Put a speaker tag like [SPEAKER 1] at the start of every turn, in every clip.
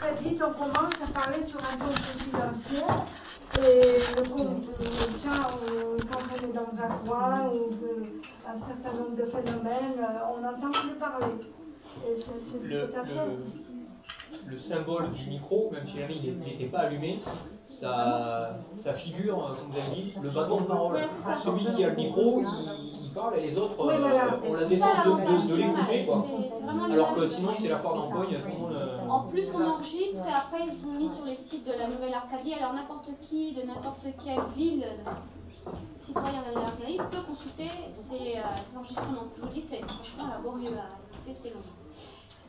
[SPEAKER 1] Très vite, on commence à parler sur un ton confidentiel. Et le tiens, quand on est dans un coin ou un certain nombre de phénomènes, on n'entend plus parler. Et c'est assez
[SPEAKER 2] le symbole du micro, même si Henri n'était pas allumé, ça, ça figure, comme vous avez dit, le bâton de parole. Celui qui a le micro, il, parle et les autres euh, ont la décence de, de, l'écouter. Alors que sinon, c'est la foire d'empoigne.
[SPEAKER 3] Euh, en plus, on enregistre et après, ils sont mis sur les sites de la Nouvelle-Arcadie. Alors, n'importe qui, de n'importe quelle ville, citoyen de la Nouvelle-Arcadie, peut consulter ces, euh, enregistrements. Je vous dis, c'est franchement laborieux à écouter, c'est long.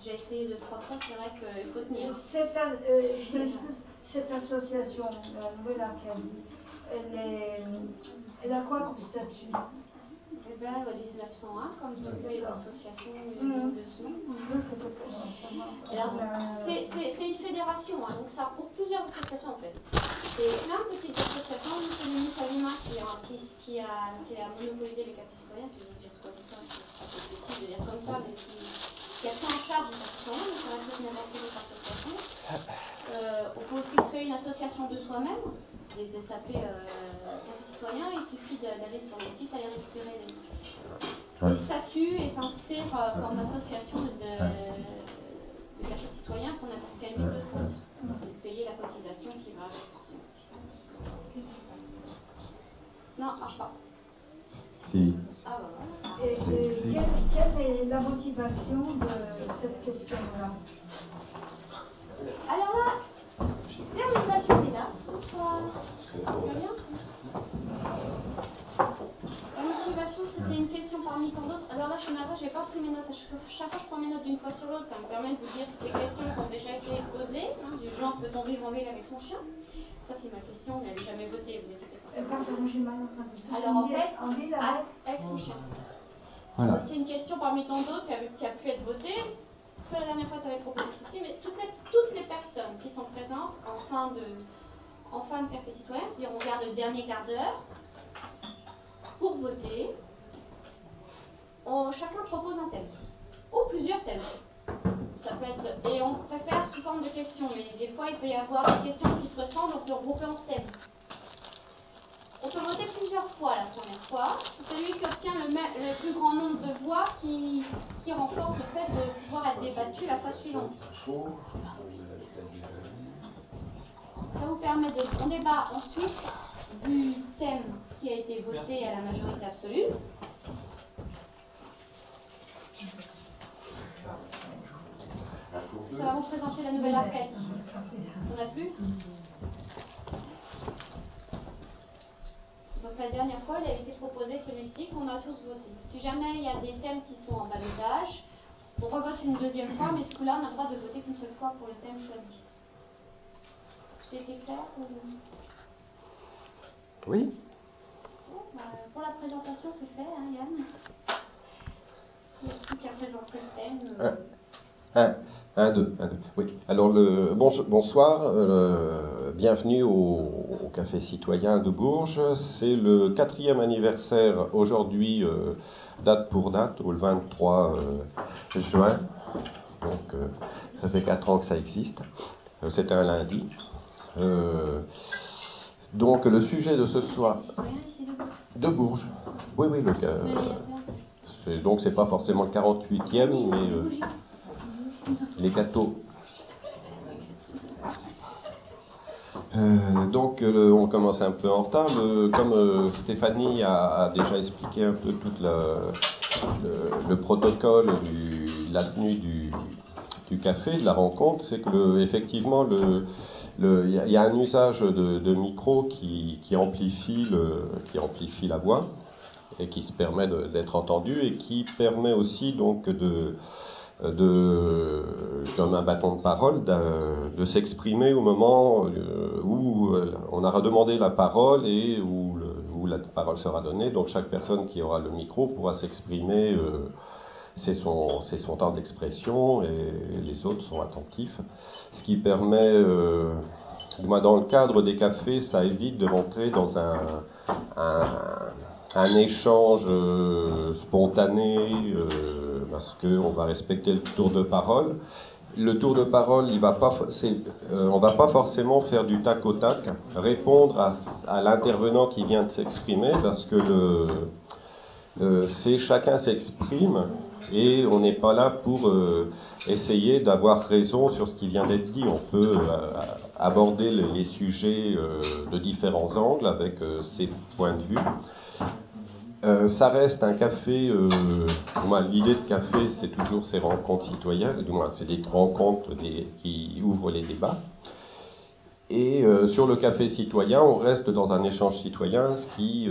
[SPEAKER 3] J'ai essayé deux, trois fois, c'est vrai qu'il faut tenir.
[SPEAKER 1] Cette, euh, cette association, la Nouvelle Arcadie, elle, elle a quoi comme statut?
[SPEAKER 3] Eh bien, 1901, comme toutes les associations de son. C'est une fédération, hein, donc ça regroupe plusieurs associations en fait. C'est plein de petites associations. C'est Denis Salima qui, qui, qui, a, qui a monopolisé les cafés citoyens, si je veux dire comme ça, c'est possible de dire comme ça, mais qui qui a pris en charge une association, donc on reste n'importe quelle autre association. Euh, on peut aussi créer une association de soi-même, des SAP euh, citoyens, il suffit d'aller sur le site, aller récupérer les, les statuts et s'inscrire euh, comme association de, de, de café citoyen qu'on a qu'à de France, et de payer la cotisation qui va avec forcément. Non, marche pas.
[SPEAKER 4] Si.
[SPEAKER 3] Ah bah voilà.
[SPEAKER 1] Et, et quelle, quelle, est la motivation de cette question-là?
[SPEAKER 3] Alors là, la motivation est là. bien La motivation, c'était une question parmi tant d'autres. Alors là, je suis je n'ai pas pris mes notes. Chaque fois, je prends mes notes d'une fois sur l'autre. Ça me permet de dire les questions qui ont déjà été posées, du genre peut-on vivre en ville avec son chien Ça, c'est ma question, mais elle n'est jamais votée, vous inquiétez pas. Alors en fait, avec son chien. C'est une question parmi tant d'autres qui, a pu être votée. La dernière fois, tu avais proposé ceci, mais toutes les, personnes qui sont présentes en fin de, en fin de c'est-à-dire on garde le dernier quart d'heure pour voter. Chacun propose un thème, ou plusieurs thèmes. Ça peut être, et on préfère sous forme de questions, mais des fois il peut y avoir des questions qui se ressemblent, on peut regrouper en thèmes. On peut voter plusieurs fois la première fois. C'est celui qui obtient le, le, plus grand nombre de voix qui, qui remporte le fait de pouvoir être débattu la fois suivante. Ça vous permet de. On débat ensuite du thème qui a été voté à la majorité absolue. Ça va vous présenter la nouvelle arcade. On a plus? Donc la dernière fois, il a été proposé celui-ci qu'on a tous voté. Si jamais il y a des thèmes qui sont en balotage, on revote une deuxième fois, mais ce coup-là, on a le droit de voter qu'une seule fois pour le thème choisi. J'ai été clair
[SPEAKER 4] Oui.
[SPEAKER 3] Bah, pour la présentation, c'est fait, hein, Yann Il n'y a plus qu'à présenter le thème. Euh.
[SPEAKER 4] Un, un, deux, un, deux. Oui. Alors, bonsoir, euh, bienvenue au, Café Citoyen de Bourges. C'est le quatrième anniversaire aujourd'hui, euh, date pour date, au 23 euh, juin. Donc, ça fait quatre ans que ça existe. C'était un lundi. donc, le sujet de ce soir. De Bourges. Oui, oui, le, donc c'est pas forcément le 48e, mais les gâteaux. Euh, donc euh, on commence un peu en retard. comme euh, Stéphanie a, déjà expliqué un peu tout le, protocole, de la tenue du, café, de la rencontre, c'est que effectivement il y, a un usage de, micro qui, amplifie qui amplifie la voix et qui se permet d'être entendu et qui permet aussi donc de de, comme un bâton de parole, de, s'exprimer au moment euh, où euh, on aura demandé la parole et où, la parole sera donnée. Donc chaque personne qui aura le micro pourra s'exprimer. Euh, c'est son, son, temps d'expression et les autres sont attentifs. Ce qui permet, dans le cadre des cafés, ça évite de rentrer dans un, un échange spontané parce qu'on va respecter le tour de parole. le tour de parole, il va pas, euh, on va pas forcément faire du tac au tac, répondre à, l'intervenant qui vient de s'exprimer, parce que le, euh, c'est chacun s'exprime et on n'est pas là pour euh, essayer d'avoir raison sur ce qui vient d'être dit. On peut aborder les, sujets de différents angles avec ses points de vue. Euh, ça reste un café. Euh, l'idée de café, c'est toujours ces rencontres citoyennes. Du moins, c'est des rencontres qui ouvrent les débats. Et euh, sur le café citoyen, on reste dans un échange citoyen, ce qui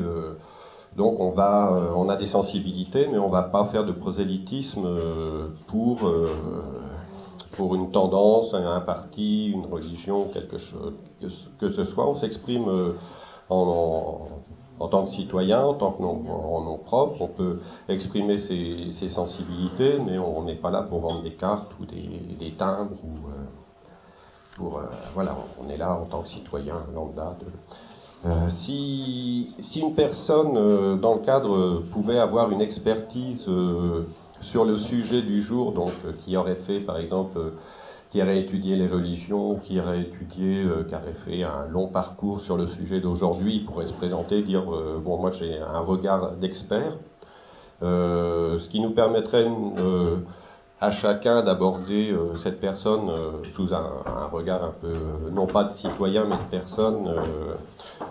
[SPEAKER 4] donc on va, on a des sensibilités, mais on va pas faire de prosélytisme pour une tendance, un parti, une religion, quelque chose que, ce soit. On s'exprime en tant que citoyen, en tant que nom, propre, on peut exprimer ses, sensibilités, mais on n'est pas là pour vendre des cartes ou des, timbres ou euh, pour euh, voilà, on est là en tant que citoyen lambda. Euh, si, si, une personne dans le cadre pouvait avoir une expertise sur le sujet du jour, donc qui aurait fait par exemple qui aurait étudié les religions, qui aurait étudié, euh, qui aurait fait un long parcours sur le sujet d'aujourd'hui, pourrait se présenter, dire euh, bon moi j'ai un regard d'expert, euh, ce qui nous permettrait à chacun d'aborder cette personne sous un, regard un peu non pas de citoyen mais de personne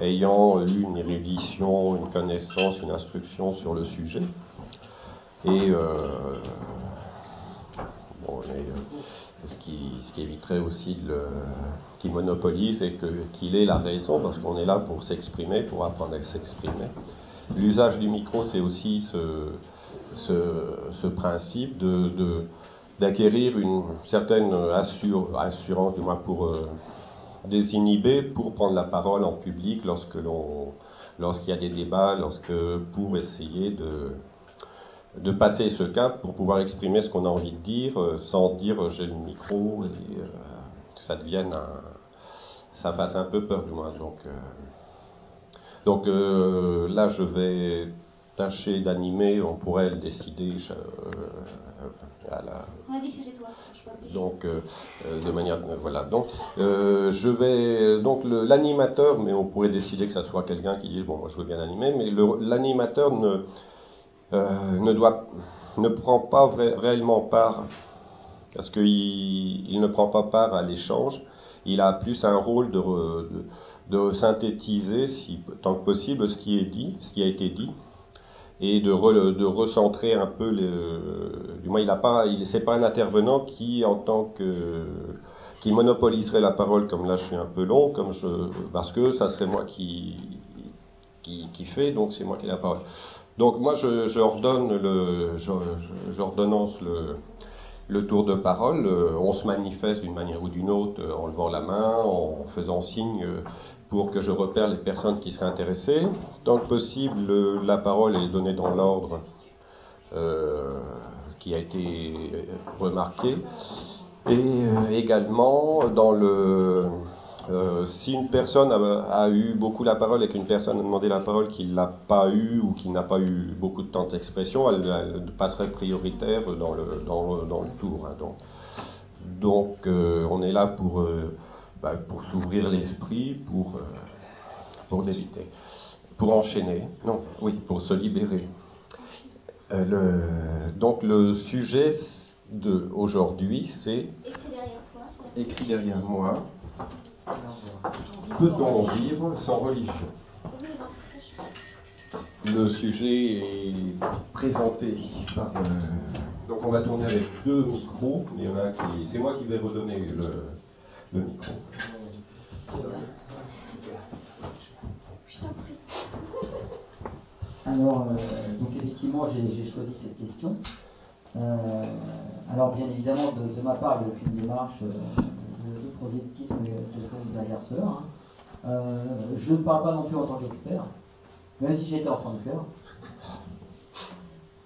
[SPEAKER 4] ayant eu une érudition, une connaissance, une instruction sur le sujet. Et bon, ce qui, ce qui éviterait aussi qu'il monopolise et qu'il ait la raison, parce qu'on est là pour s'exprimer, pour apprendre à s'exprimer. L'usage du micro, c'est aussi ce, ce, principe de, d'acquérir une certaine assurance, du moins pour euh, désinhiber, pour prendre la parole en public lorsque l'on, lorsqu'il y a des débats, lorsque, pour essayer de, de passer ce cap pour pouvoir exprimer ce qu'on a envie de dire euh, sans dire euh, j'ai le micro et euh, que ça devienne un, ça fasse un peu peur du moins. Donc, donc là je vais tâcher d'animer, on pourrait le décider
[SPEAKER 3] à la... On a dit que c'était toi.
[SPEAKER 4] Donc de manière voilà donc je vais donc l'animateur mais on pourrait décider que ça soit quelqu'un qui dit bon moi je veux bien animer mais l'animateur ne euh, ne, prend pas réellement part, parce qu'il il ne prend pas part à l'échange, il a plus un rôle de, synthétiser, tant que possible, ce qui est dit, ce qui a été dit, et de, recentrer un peu, du moins il n'est pas, pas un intervenant qui, en tant que qui monopoliserait la parole, comme là je suis un peu long, parce que ça serait moi qui, qui, qui fait, donc c'est moi qui ai la parole. Donc moi, j'ordonne le, j'ordonnance le, le tour de parole. Euh, on se manifeste d'une manière ou d'une autre euh, en levant la main, en faisant signe euh, pour que je repère les personnes qui seraient intéressées. Tant que possible, la parole est donnée dans l'ordre qui a été remarqué. Et également dans le euh, si une personne a, eu beaucoup la parole et qu'une personne a demandé la parole qui ne l'a pas eu ou qui n'a pas eu beaucoup de temps d'expression, elle, passerait prioritaire dans le, dans, dans le tour. Hein, donc, donc euh, on est là pour, euh, bah, pour s'ouvrir l'esprit, pour, pour l'éviter, pour enchaîner, non, oui, pour se libérer. le, donc le sujet de aujourd'hui, c'est écrit derrière moi. Peut-on vivre sans religion Le sujet est présenté par. Euh, donc on va tourner avec deux micros. Il y en a qui. C'est moi qui vais redonner le, micro.
[SPEAKER 5] Alors, euh, donc effectivement, j'ai choisi cette question. Euh, alors, bien évidemment, de, ma part, il n'y a aucune démarche de prosélytisme de cela. Hein. Euh, je ne parle pas non plus en tant qu'expert, même si j'étais enfant de cœur.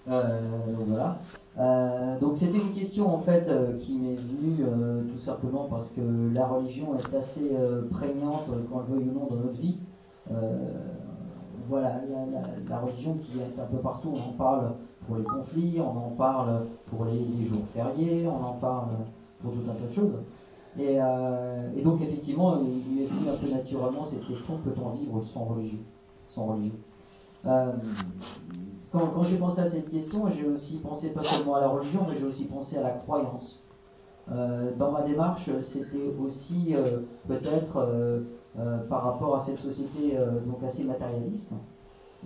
[SPEAKER 5] Euh, donc voilà. Euh, donc c'était une question en fait qui m'est venue tout simplement parce que la religion est assez prégnante, qu'on le veuille ou non, dans notre vie. voilà, la, religion qui est un peu partout, on en parle pour les conflits, on en parle pour les jours fériés, on en parle pour tout un tas de choses. Et, et donc effectivement, il est venu un peu naturellement cette question peut-on vivre sans religion, sans religion quand, quand j'ai pensé à cette question, j'ai aussi pensé pas seulement à la religion, mais j'ai aussi pensé à la croyance. Euh, dans ma démarche, c'était aussi euh, peut-être euh, par rapport à cette société donc assez matérialiste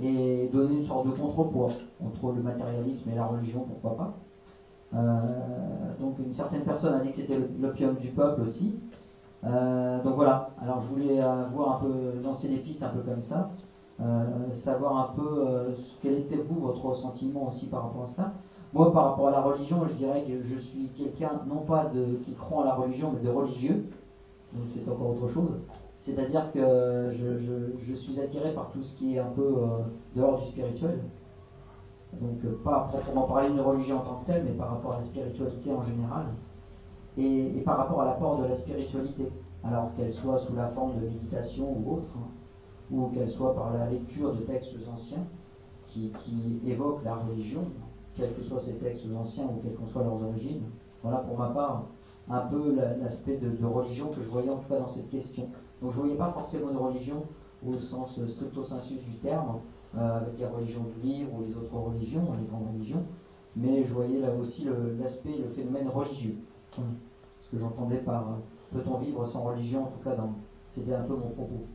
[SPEAKER 5] et donner une sorte de contrepoids entre le matérialisme et la religion, pourquoi pas. Donc une certaine personne a dit que c'était l'opium du peuple aussi. donc voilà, alors je voulais voir un peu, lancer des pistes un peu comme ça. Euh, savoir un peu euh, quel était vous votre sentiment aussi par rapport à ça. Moi, par rapport à la religion, je dirais que je suis quelqu'un non pas de qui croit en la religion, mais de religieux. Donc c'est encore autre chose. C'est-à-dire que je, suis attiré par tout ce qui est un peu euh, dehors du spirituel. Donc pas proprement parler d'une religion en tant que telle, mais par rapport à la spiritualité en général. Et, par rapport à l'apport de la spiritualité. Alors qu'elle soit sous la forme de méditation ou autre. Hein ou qu'elle soit par la lecture de textes anciens qui, évoquent la religion, quels que soient ces textes anciens ou quelles que soient leurs origines. Voilà pour ma part un peu l'aspect de, religion que je voyais en tout cas dans cette question. Donc je ne voyais pas forcément de religion au sens stricto sensu du terme, euh, avec les religions du livre ou les autres religions, les grandes religions, mais je voyais là aussi l'aspect, le, phénomène religieux. Ce que j'entendais par euh, peut-on vivre sans religion, en tout cas, c'était un peu mon propos.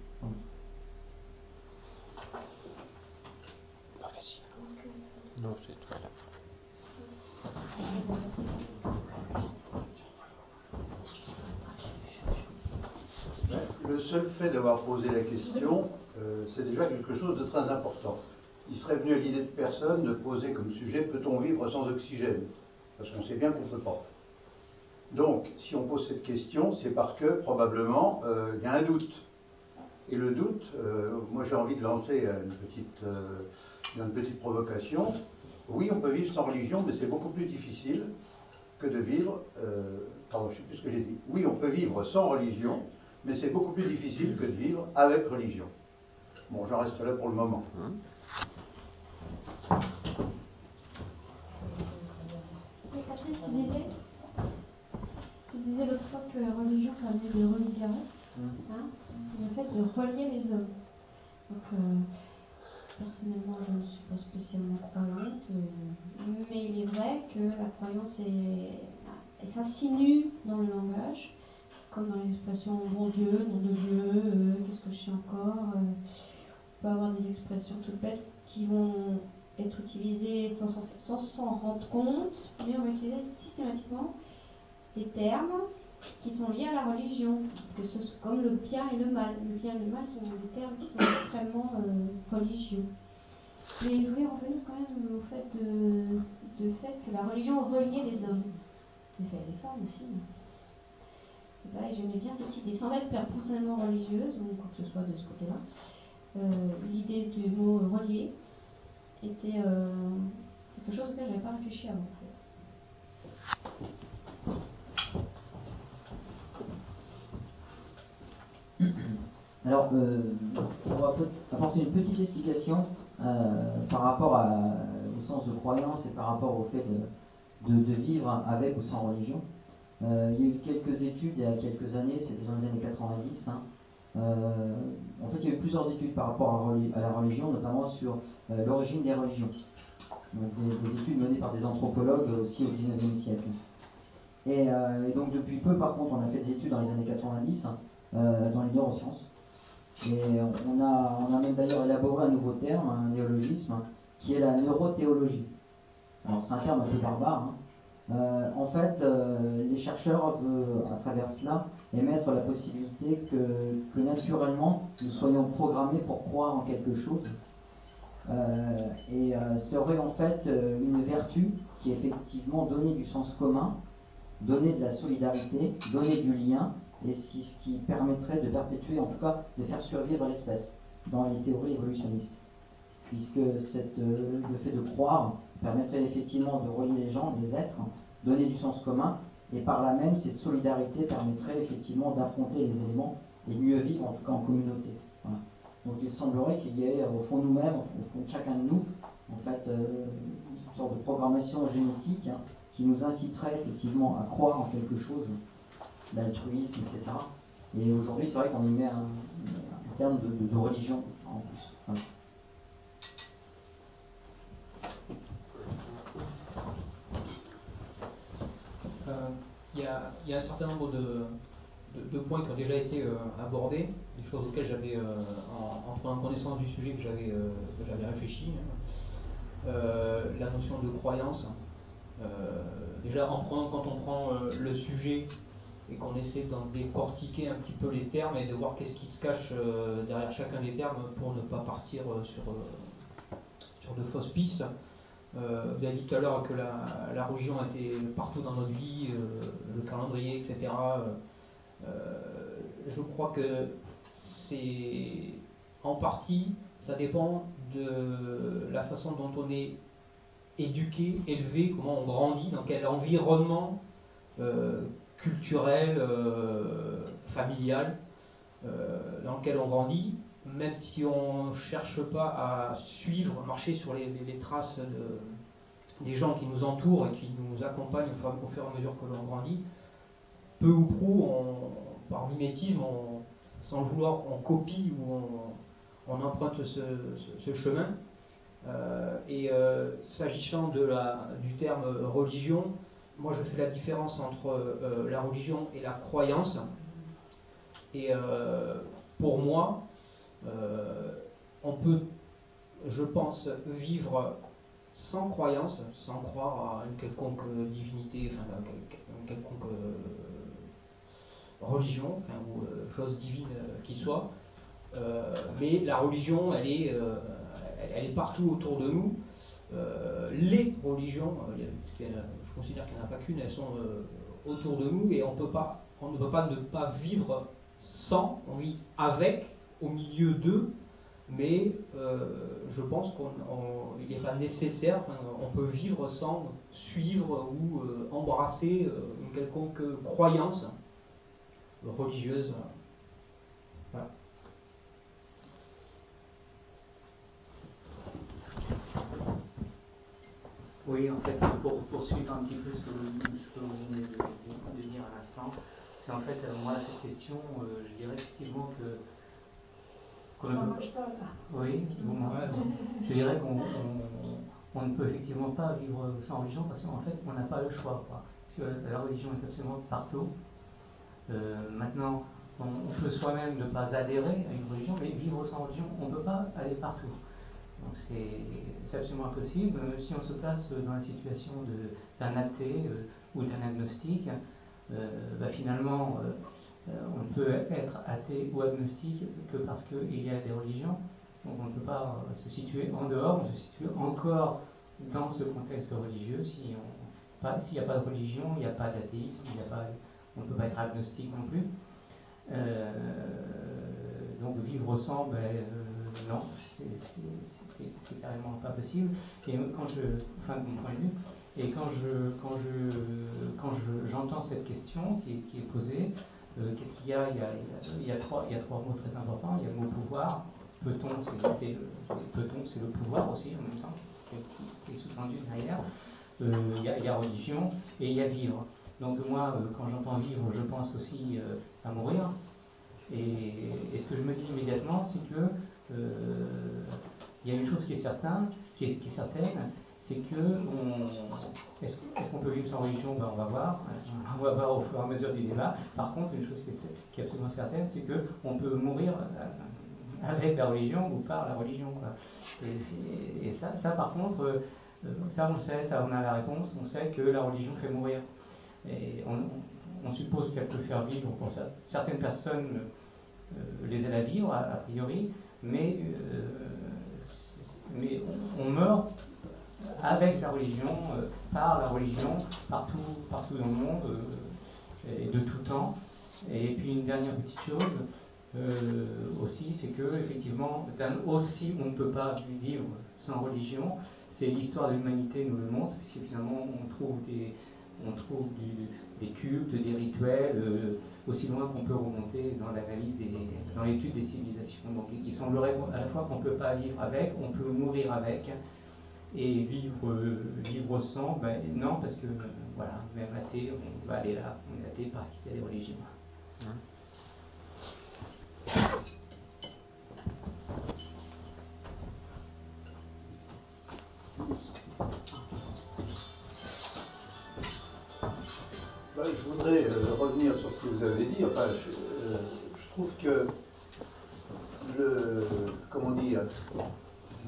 [SPEAKER 6] Le seul fait d'avoir posé la question, euh, c'est déjà quelque chose de très important. Il serait venu à l'idée de personne de poser comme sujet peut-on vivre sans oxygène? Parce qu'on sait bien qu'on ne peut pas. Donc, si on pose cette question, c'est parce que probablement euh, il y a un doute. Et le doute, euh, moi j'ai envie de lancer une petite, une petite provocation. Oui, on peut vivre sans religion, mais c'est beaucoup plus difficile que de vivre. Pardon, je sais plus ce que j'ai dit. Oui, on peut vivre sans religion, mais c'est beaucoup plus difficile que de vivre avec religion. Bon, j'en reste là pour le moment.
[SPEAKER 3] tu disais, tu disais l'autre fois que la religion, ça venait de religion, hein, le fait de relier les hommes. Donc, euh, personnellement, je ne suis pas spécialement croyante, euh, mais il est vrai que la croyance est, s'insinue dans le langage, comme dans l'expression bon Dieu, nom de Dieu, euh, qu'est-ce que je suis encore. Euh, peut avoir des expressions toutes bêtes qui vont être utilisées sans s'en rendre compte, mais on va utiliser systématiquement des termes qui sont liés à la religion, que ce soit comme le bien et le mal. Le bien et le mal sont des termes qui sont extrêmement euh, religieux. Mais je voulais revenir quand même au fait de, fait que la religion reliait les hommes, et les femmes aussi. Et j'aimais bien cette idée, sans être personnellement religieuse ou quoi que ce soit de ce côté-là. Euh, l'idée du mot relier était euh, quelque chose auquel je n'avais pas réfléchi avant.
[SPEAKER 5] Alors, euh, on va apporter une petite explication euh, par rapport au sens de croyance et par rapport au fait de, vivre avec ou sans religion. Il y a eu quelques études il y a quelques années, c'était dans les années 90. Hein. En fait, il y a eu plusieurs études par rapport à, la religion, notamment sur l'origine des religions. des, études menées par des anthropologues aussi au 19e siècle. Et, et, donc depuis peu, par contre, on a fait des études dans les années 90 euh, dans les neurosciences. Et on a, même d'ailleurs élaboré un nouveau terme, un néologisme, qui est la neurothéologie. Alors c'est un terme un peu barbare. Hein. Euh, en fait, euh, les chercheurs à travers cela, émettre la possibilité que, naturellement nous soyons programmés pour croire en quelque chose. Euh, et serait en fait une vertu qui effectivement donnait du sens commun, donnait de la solidarité, donnait du lien, et ce qui permettrait de perpétuer, en tout cas de faire survivre l'espèce dans les théories évolutionnistes. Puisque euh, le fait de croire permettrait effectivement de relier les gens, les êtres, donner du sens commun, et par là même, cette solidarité permettrait effectivement d'affronter les éléments et de mieux vivre, en tout cas en communauté. Donc il semblerait qu'il y ait au fond nous-mêmes, au fond de chacun de nous, en fait, euh, une sorte de programmation génétique hein, qui nous inciterait effectivement à croire en quelque chose, l'altruisme, etc. Et aujourd'hui, c'est vrai qu'on y met un, terme de, religion.
[SPEAKER 7] Euh, il y, a un certain nombre de, points qui ont déjà été euh, abordés, des choses auxquelles j'avais, euh, en, prenant connaissance du sujet, que j'avais, réfléchi. La notion de croyance. déjà, en prenant, quand on prend le sujet et qu'on essaie d'en décortiquer un petit peu les termes et de voir qu'est-ce qui se cache derrière chacun des termes pour ne pas partir sur de fausses pistes. Euh, vous avez dit tout à l'heure que la, religion était partout dans notre vie, euh, le calendrier, etc. Euh, je crois que c'est en partie, ça dépend de la façon dont on est éduqué, élevé, comment on grandit, dans quel environnement culturel, familial dans lequel on grandit même si on ne cherche pas à suivre, marcher sur les, traces des gens qui nous entourent et qui nous accompagnent au fur, et à mesure que l'on grandit, peu ou prou, par mimétisme, sans vouloir, on copie ou on, emprunte ce, chemin. Euh, et euh, s'agissant du terme religion, moi je fais la différence entre euh, la religion et la croyance. Et pour moi, on peut, je pense, vivre sans croyance, sans croire à une quelconque divinité, enfin, une quelconque euh, religion, ou euh, chose divine qui soit. mais la religion, elle est, partout autour de nous. les religions, je considère qu'il n'y en a pas qu'une, elles sont autour de nous et on, on ne peut pas ne pas vivre sans, on vit avec, au milieu d'eux, mais euh, je pense qu'il n'est pas nécessaire, on peut vivre sans suivre ou euh, embrasser euh, une quelconque croyance religieuse.
[SPEAKER 8] Oui, en fait, pour poursuivre un petit peu ce que, vous venez de, dire à l'instant, c'est en fait, moi, cette question, je dirais effectivement que oui, je dirais qu'on ne peut effectivement pas vivre sans religion parce qu'en fait, on n'a pas le choix. Parce que la religion est absolument partout. Euh, maintenant, on, peut soi-même ne pas adhérer à une religion, mais vivre sans religion, on ne peut pas aller partout. Donc c'est absolument impossible. Si on se place dans la situation d'un athée euh, ou d'un agnostique, euh, bah, finalement, euh, on ne peut être athée ou agnostique que parce qu'il y a des religions. Donc on ne peut pas se situer en dehors, on se situe encore dans ce contexte religieux. S'il n'y a pas de religion, il n'y a pas d'athéisme, on ne peut pas être agnostique non plus. Euh, donc vivre sans, ben, euh, non, c'est carrément pas possible. Et quand je, enfin mon point de vue, et quand je, quand je, quand j'entends cette question qui est posée, euh, qu'est-ce qu'il y a? Il y a, trois, mots très importants. Il y a le mot pouvoir. Peut-on, c'est le pouvoir aussi en même temps, qui est sous-tendu derrière. Euh, il, y a, religion et il y a vivre. Donc moi, euh, quand j'entends vivre, je pense aussi à mourir. Et, ce que je me dis immédiatement, c'est que il y a une chose qui est certaine, qui est certaine, c'est que est-ce, qu'on peut vivre sans religion? Ben, On va voir. On va voir au fur et à mesure du débat. Par contre, une chose qui est, absolument certaine, c'est qu'on peut mourir euh, avec la religion ou par la religion. Et, ça, ça, par contre, euh, ça on le sait, ça on a la réponse, on sait que la religion fait mourir. Et on, suppose qu'elle peut faire vivre pour ça. Certaines personnes euh, les aident à vivre, a, priori, mais, mais on meurt avec la religion, euh, par la religion, partout, dans le monde, euh, et de tout temps. Et puis une dernière petite chose euh, aussi, c'est que effectivement, aussi on ne peut pas vivre sans religion. C'est l'histoire de l'humanité nous le montre, puisque finalement on trouve des, on trouve des cultes, des rituels, aussi loin qu'on peut remonter dans l'analyse, dans l'étude des civilisations. Donc il semblerait à la fois qu'on ne peut pas vivre avec, on peut mourir avec, et vivre, vivre sans, ben, non, parce que voilà, même athée, on va aller là, on est athée parce qu'il y a des religions.
[SPEAKER 6] Bah, je voudrais euh, revenir sur ce que vous avez dit. Enfin, je, euh, trouve que le. Comment dire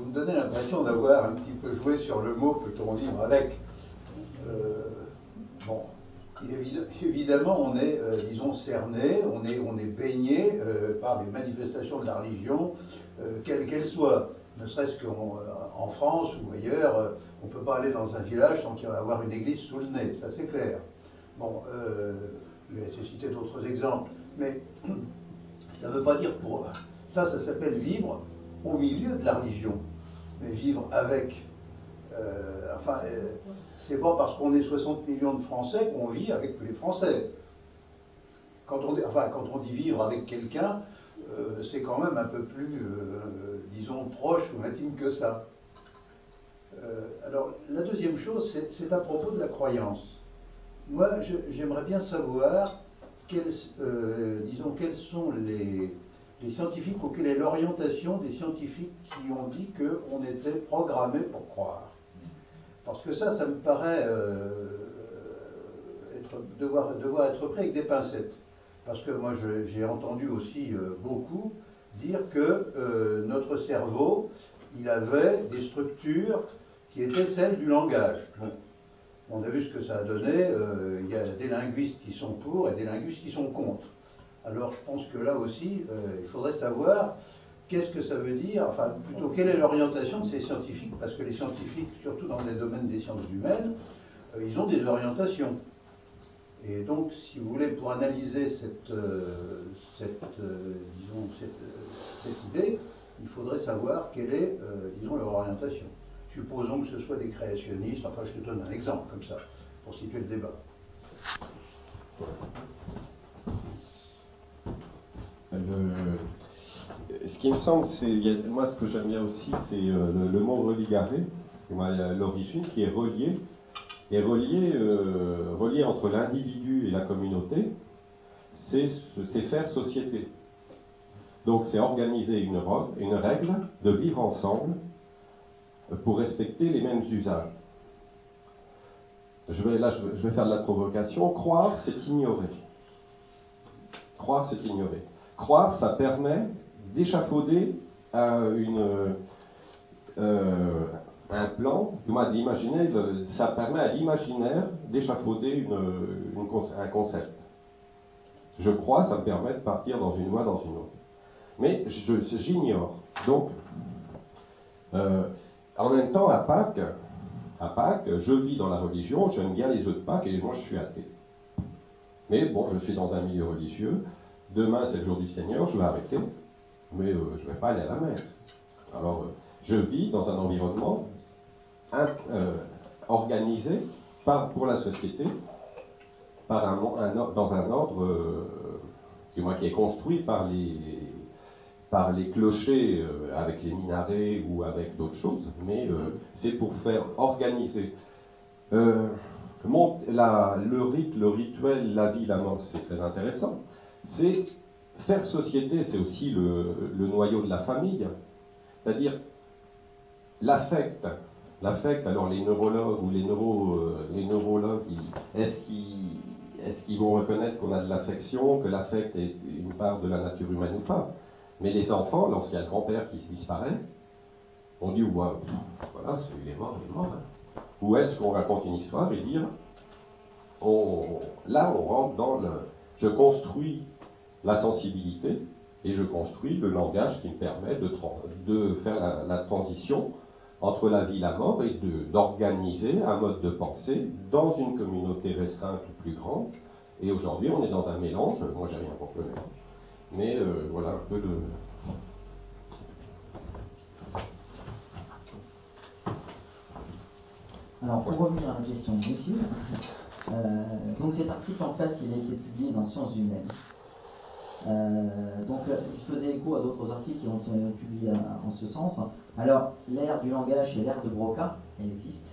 [SPEAKER 6] Vous me donnez l'impression d'avoir un petit peu joué sur le mot peut-on vivre avec euh, Bon, évidemment, on est, disons, cerné, on est, on est baigné par des manifestations de la religion, quelles qu'elles soient ne serait-ce qu'en France ou ailleurs, on ne peut pas aller dans un village sans avoir une église sous le nez, ça c'est clair. Bon, euh, vais citer d'autres exemples, mais ça ne veut pas dire pour. Ça, ça s'appelle vivre au milieu de la religion, mais vivre avec. Euh, enfin, euh, c'est pas parce qu'on est 60 millions de Français qu'on vit avec tous les Français. Quand on, dit vivre avec quelqu'un, c'est quand même un peu plus, disons, proche ou intime que ça. alors, la deuxième chose, c'est à propos de la croyance. Moi, j'aimerais bien savoir, quels, euh, disons, quels sont les, scientifiques ou quelle est l'orientation des scientifiques qui ont dit qu'on était programmé pour croire. Parce que ça, ça me paraît euh, être, devoir, être pris avec des pincettes. Parce que moi, j'ai entendu aussi euh, beaucoup dire que notre cerveau, il avait des structures qui étaient celles du langage. On a vu ce que ça a donné. Euh, il y a des linguistes qui sont pour et des linguistes qui sont contre. Alors je pense que là aussi, euh, il faudrait savoir qu'est-ce que ça veut dire, enfin plutôt quelle est l'orientation de ces scientifiques, parce que les scientifiques, surtout dans les domaines des sciences humaines, euh, ils ont des orientations. Et donc, si vous voulez, pour analyser cette, cette, idée, il faudrait savoir quelle est, disons, leur orientation. Supposons que ce soit des créationnistes, enfin je te donne un exemple comme ça, pour situer le débat.
[SPEAKER 4] Ce qui me semble, moi ce que j'aime bien aussi, c'est euh, le, mot religaré, l'origine qui est relié, et relié, euh, entre l'individu et la communauté, c'est faire société. Donc c'est organiser une, une règle de vivre ensemble pour respecter les mêmes usages. Je vais, là, je vais faire de la provocation. Croire, c'est ignorer. Croire, c'est ignorer. Croire, ça permet d'échafauder euh, un plan, ça permet à l'imaginaire d'échafauder un concept. Je crois, ça me permet de partir dans une voie, dans une autre. Mais j'ignore. Donc, euh, en même temps, à Pâques, à Pâques, je vis dans la religion, j'aime bien les œufs de Pâques et moi je suis athée. Mais bon, je suis dans un milieu religieux. Demain, c'est le jour du Seigneur, je vais arrêter, mais euh, je ne vais pas aller à la messe. Alors, euh, je vis dans un environnement euh, organisé pour la société, dans un ordre qui est construit par les, clochers avec les minarets ou avec d'autres choses, mais c'est pour faire organiser. Le rite, le rituel, la vie, la mort, c'est très intéressant. C'est faire société, c'est aussi le, noyau de la famille, c'est-à-dire l'affect. L'affect, alors les neurologues ou les, neuro, les neurologues, est-ce qu'ils vont reconnaître qu'on a de l'affection, que l'affect est une part de la nature humaine ou pas? Mais les enfants, lorsqu'il y a le grand-père qui disparaît, on dit voilà, il est mort, il est mort. Hein. Ou est-ce qu'on raconte une histoire et dire là on rentre dans le. Je construis la sensibilité et je construis le langage qui me permet de, faire la, transition entre la vie et la mort et d'organiser un mode de pensée dans une communauté restreinte ou plus grande. Et aujourd'hui, on est dans un mélange. Moi, j'ai rien contre le mélange mais euh, voilà un peu de.
[SPEAKER 5] Alors, pour revenir à la question de monsieur, euh, donc cet article, en fait, il a été publié dans Sciences Humaines. Euh, donc, il faisait écho à d'autres articles qui ont été publiés en ce sens. Alors, l'ère du langage et l'ère de Broca, elle existe.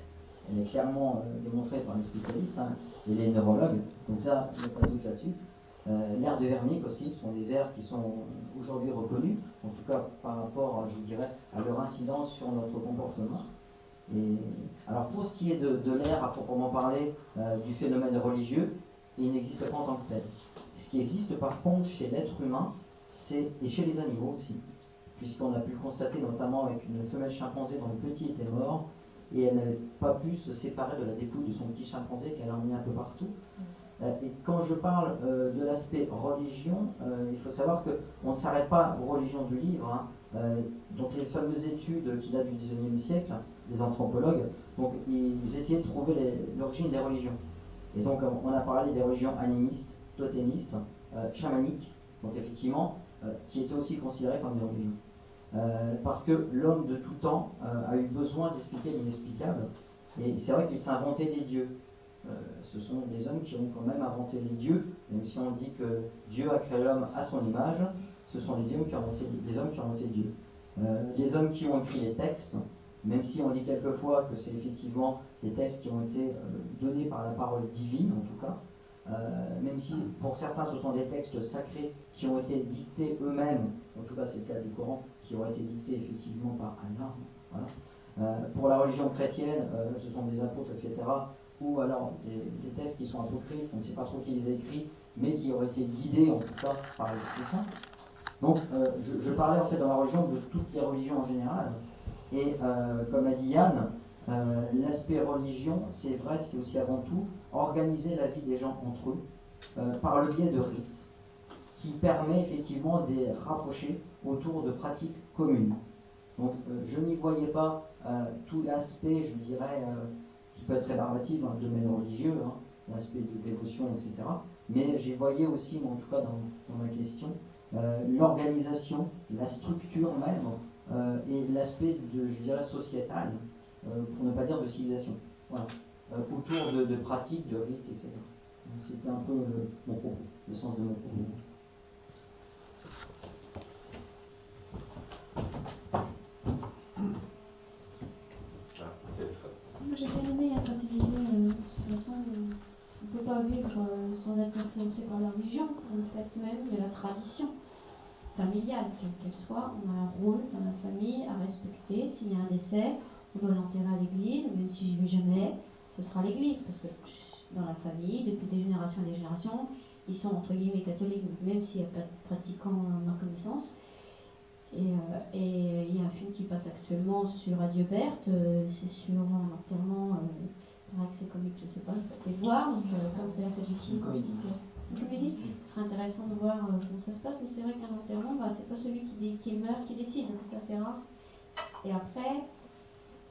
[SPEAKER 5] elle est clairement démontrée par les spécialistes hein, et les neurologues, donc ça, il n'y a pas de doute là-dessus. L'air de Wernicke aussi sont des aires qui sont aujourd'hui reconnues, en tout cas par rapport, je dirais, à leur incidence sur notre comportement. Et, alors pour ce qui est de, de l'air à proprement parler du phénomène religieux, il n'existe pas en tant que tel. Qui existe par contre chez l'être humain, c'est, et chez les animaux aussi, puisqu'on a pu le constater notamment avec une femelle chimpanzé dont le petit était mort, et elle n'avait pas pu se séparer de la dépouille de son petit chimpanzé qu'elle a emmené un peu partout. Euh, et quand je parle euh, de l'aspect religion, euh, il faut savoir qu'on ne s'arrête pas aux religions du livre. Hein. donc les fameuses études qui datent du XIXe siècle, les anthropologues, donc ils essayaient de trouver l'origine des religions. Et donc on a parlé des religions animistes, totémistes, chamaniques, donc effectivement, qui étaient aussi considérées comme des religions. parce que l'homme de tout temps a eu besoin d'expliquer l'inexplicable. Et c'est vrai qu'il s'est inventé des dieux. Euh, ce sont des hommes qui ont quand même inventé les dieux, même si on dit que Dieu a créé l'homme à son image, ce sont les, hommes qui ont inventé, les hommes qui ont inventé Dieu. Euh, les hommes qui ont écrit les textes, même si on dit quelquefois que c'est effectivement des textes qui ont été euh, donnés par la parole divine, en tout cas, même si pour certains ce sont des textes sacrés qui ont été dictés eux-mêmes, en tout cas c'est le cas du Coran, qui ont été dictés effectivement par Allah. Voilà. pour la religion chrétienne, ce sont des apôtres, etc., ou alors des, textes qui sont apocryphes, on ne sait pas trop qui les a écrits, mais qui auraient été guidés en tout cas par l'Esprit Saint. Donc euh, je, parlais en fait dans la religion de toutes les religions en général. Et euh, comme l'a dit Yann, euh, l'aspect religion, c'est vrai, c'est aussi avant tout organiser la vie des gens entre eux par le biais de rites, qui permet effectivement de les rapprocher autour de pratiques communes. Donc je n'y voyais pas tout l'aspect, je dirais, qui peut être rébarbatif dans le domaine religieux, hein, l'aspect de dévotion, etc. Mais j'y voyais aussi, en tout cas dans, ma question, euh, l'organisation, la structure même euh, et l'aspect je dirais, sociétal, euh, pour ne pas dire de civilisation. Voilà. Autour de, de, pratiques, de rites, etc. C'était un peu mon propos, le sens de mon propos.
[SPEAKER 3] j'ai bien aimé hein, quand tu disais, euh, de toute façon, on ne peut pas vivre euh, sans être influencé par la religion, le fait même de la tradition familiale, quelle qu'elle soit. On a un rôle dans la famille à respecter. S'il y a un décès, on doit l'enterrer à l'église, même si j'y vais jamais, ce sera l'église, parce que dans la famille, depuis des générations et des générations, ils sont entre guillemets catholiques, même s'il n'y a pas de pratiquants à ma connaissance. Euh, et il y a un film qui passe actuellement sur Radio Berthe, euh, c'est sur un enterrement, euh, paraît que c'est comique, je sais pas, il faut le voir, donc comme c'est la fête du cinéma. Une comédie. Ce serait intéressant de voir comment ça se passe, mais c'est vrai qu'un enterrement, bah, c'est pas celui qui, qui meurt qui décide, c'est assez rare. Et après,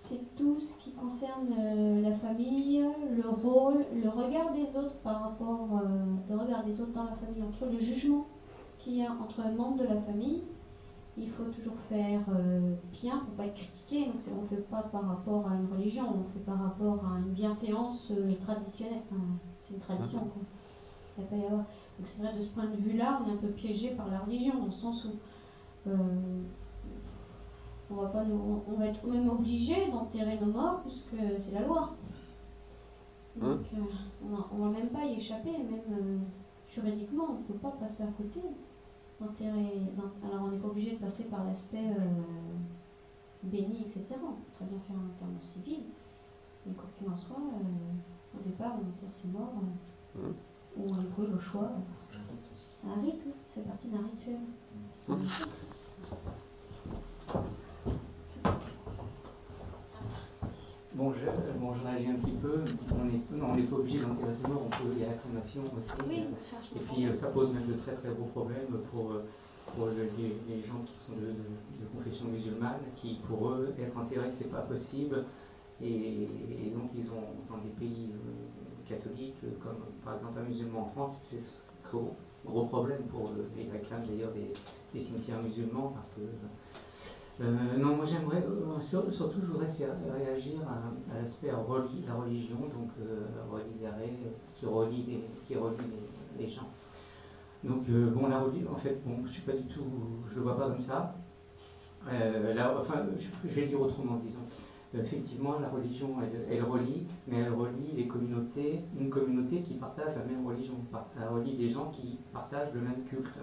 [SPEAKER 3] c'est tout ce qui concerne la famille, le rôle, le regard des autres par rapport, le regard des autres dans la famille, entre le jugement qu'il y a entre un membre de la famille il faut toujours faire euh, bien pour pas être critiqué. Donc on ne fait pas par rapport à une religion, on fait par rapport à une bienséance euh, traditionnelle. c'est une tradition quoi. Il pas y avoir. Donc c'est vrai de ce point de vue-là, on est un peu piégé par la religion dans le sens où euh, on va pas nous, on va être même obligé d'enterrer nos morts puisque c'est la loi. Donc on ne va même pas y échapper, même juridiquement, on ne peut pas passer à côté alors on n'est pas obligé de passer par l'aspect euh, béni, etc. On peut très bien faire un enterrement civil. Mais quoi qu'il en soit, euh, au départ, on enterre ses morts, euh, mmh. ou on les brûle au choix. C'est un rite, c'est partie d'un rituel. Mmh.
[SPEAKER 8] Bon, je, bon, je réagis un petit peu. On n'est pas obligé d'enterrer ses morts, on peut, il y a la crémation aussi.
[SPEAKER 3] Oui,
[SPEAKER 8] et puis euh, ça pose même de très très gros problèmes pour, euh, pour les, gens qui sont de, confession musulmane, qui pour eux, être enterrés, c'est pas possible. Et, donc ils ont, dans des pays euh, catholiques, comme par exemple un musulman en France, c'est gros, gros problème pour les réclames d'ailleurs des, des, cimetières musulmans, parce que euh, non, moi j'aimerais, euh, surtout je voudrais réagir à, l'aspect la religion, donc euh, qui relie les, qui relie les, gens. Donc bon, la religion, en fait, bon, je suis pas du tout, je le vois pas comme ça. enfin, je, vais le dire autrement, disons. effectivement, la religion, elle, relie, mais elle relie les communautés, une communauté qui partage la même religion. Elle relie des gens qui partagent le même culte.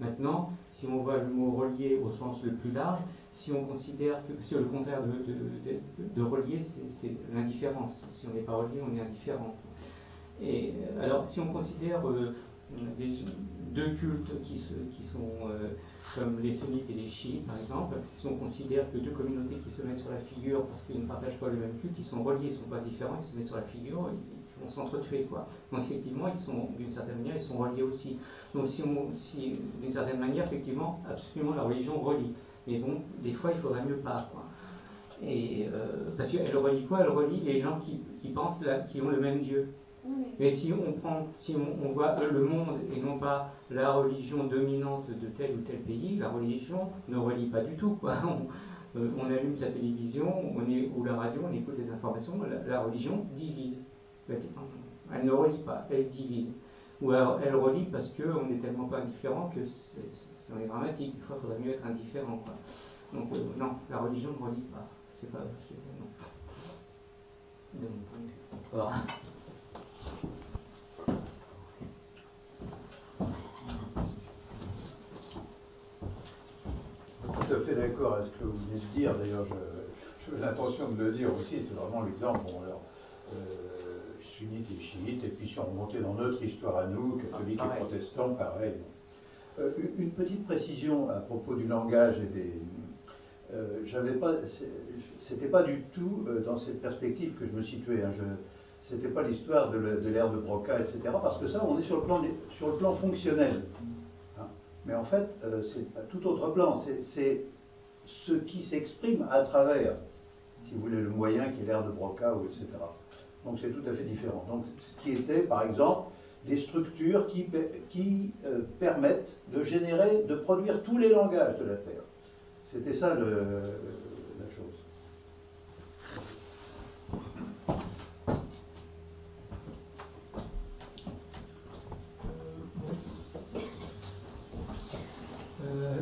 [SPEAKER 8] Maintenant, si on voit le mot relier au sens le plus large, si on considère que, si le contraire de, de, relier, c'est l'indifférence. Si on n'est pas relié, on est indifférent. Et alors, si on considère euh, deux cultes qui, qui sont euh, comme les sunnites et les chiites, par exemple, si on considère que deux communautés qui se mettent sur la figure parce qu'ils ne partagent pas le même culte, ils sont reliés, ils ne sont pas différents, ils se mettent sur la figure, vont s'entretuer. Quoi. Donc effectivement, ils sont, d'une certaine manière, ils sont reliés aussi. Donc si, si d'une certaine manière, effectivement, absolument la religion relie. Mais bon, des fois, il faudrait mieux pas. Quoi. Et, euh, parce qu'elle relie quoi? Elle relie les gens qui, qui pensent, là, qui ont le même Dieu. Mais si on prend, si on, voit le monde et non pas la religion dominante de tel ou tel pays, la religion ne relie pas du tout. Quoi. On, euh, on allume sa télévision on est, ou la radio, on écoute les informations, la, religion divise. Elle ne relie pas, elle divise. Ou elle, relie parce qu'on n'est tellement pas indifférent que c'est dramatique. Des fois, il faudrait mieux être indifférent. Quoi. Donc, euh, non, la religion ne relie pas. C'est pas. Non. De mon point de vue.
[SPEAKER 6] tout à fait d'accord avec ce que vous venez de dire. D'ailleurs, j'ai l'intention de le dire aussi. C'est vraiment l'exemple. Bon, alors, euh, sunnites et chiites, et puis si on remontait dans notre histoire à nous, catholiques et protestants, pareil. Euh, une petite précision à propos du langage et des. Euh, j'avais pas, c'était pas du tout euh, dans cette perspective que je me situais. Hein, je, c'était pas l'histoire de l'ère de Broca, etc. Parce que ça, on est sur le plan, sur le plan fonctionnel. Mais en fait, euh, c'est c'est tout autre plan. C'est ce qui s'exprime à travers, si vous voulez, le moyen qui est l'air de Broca, ou etc. Donc c'est tout à fait différent. Donc ce qui était, par exemple, des structures qui, euh, permettent de générer, de produire tous les langages de la Terre. C'était ça la chose.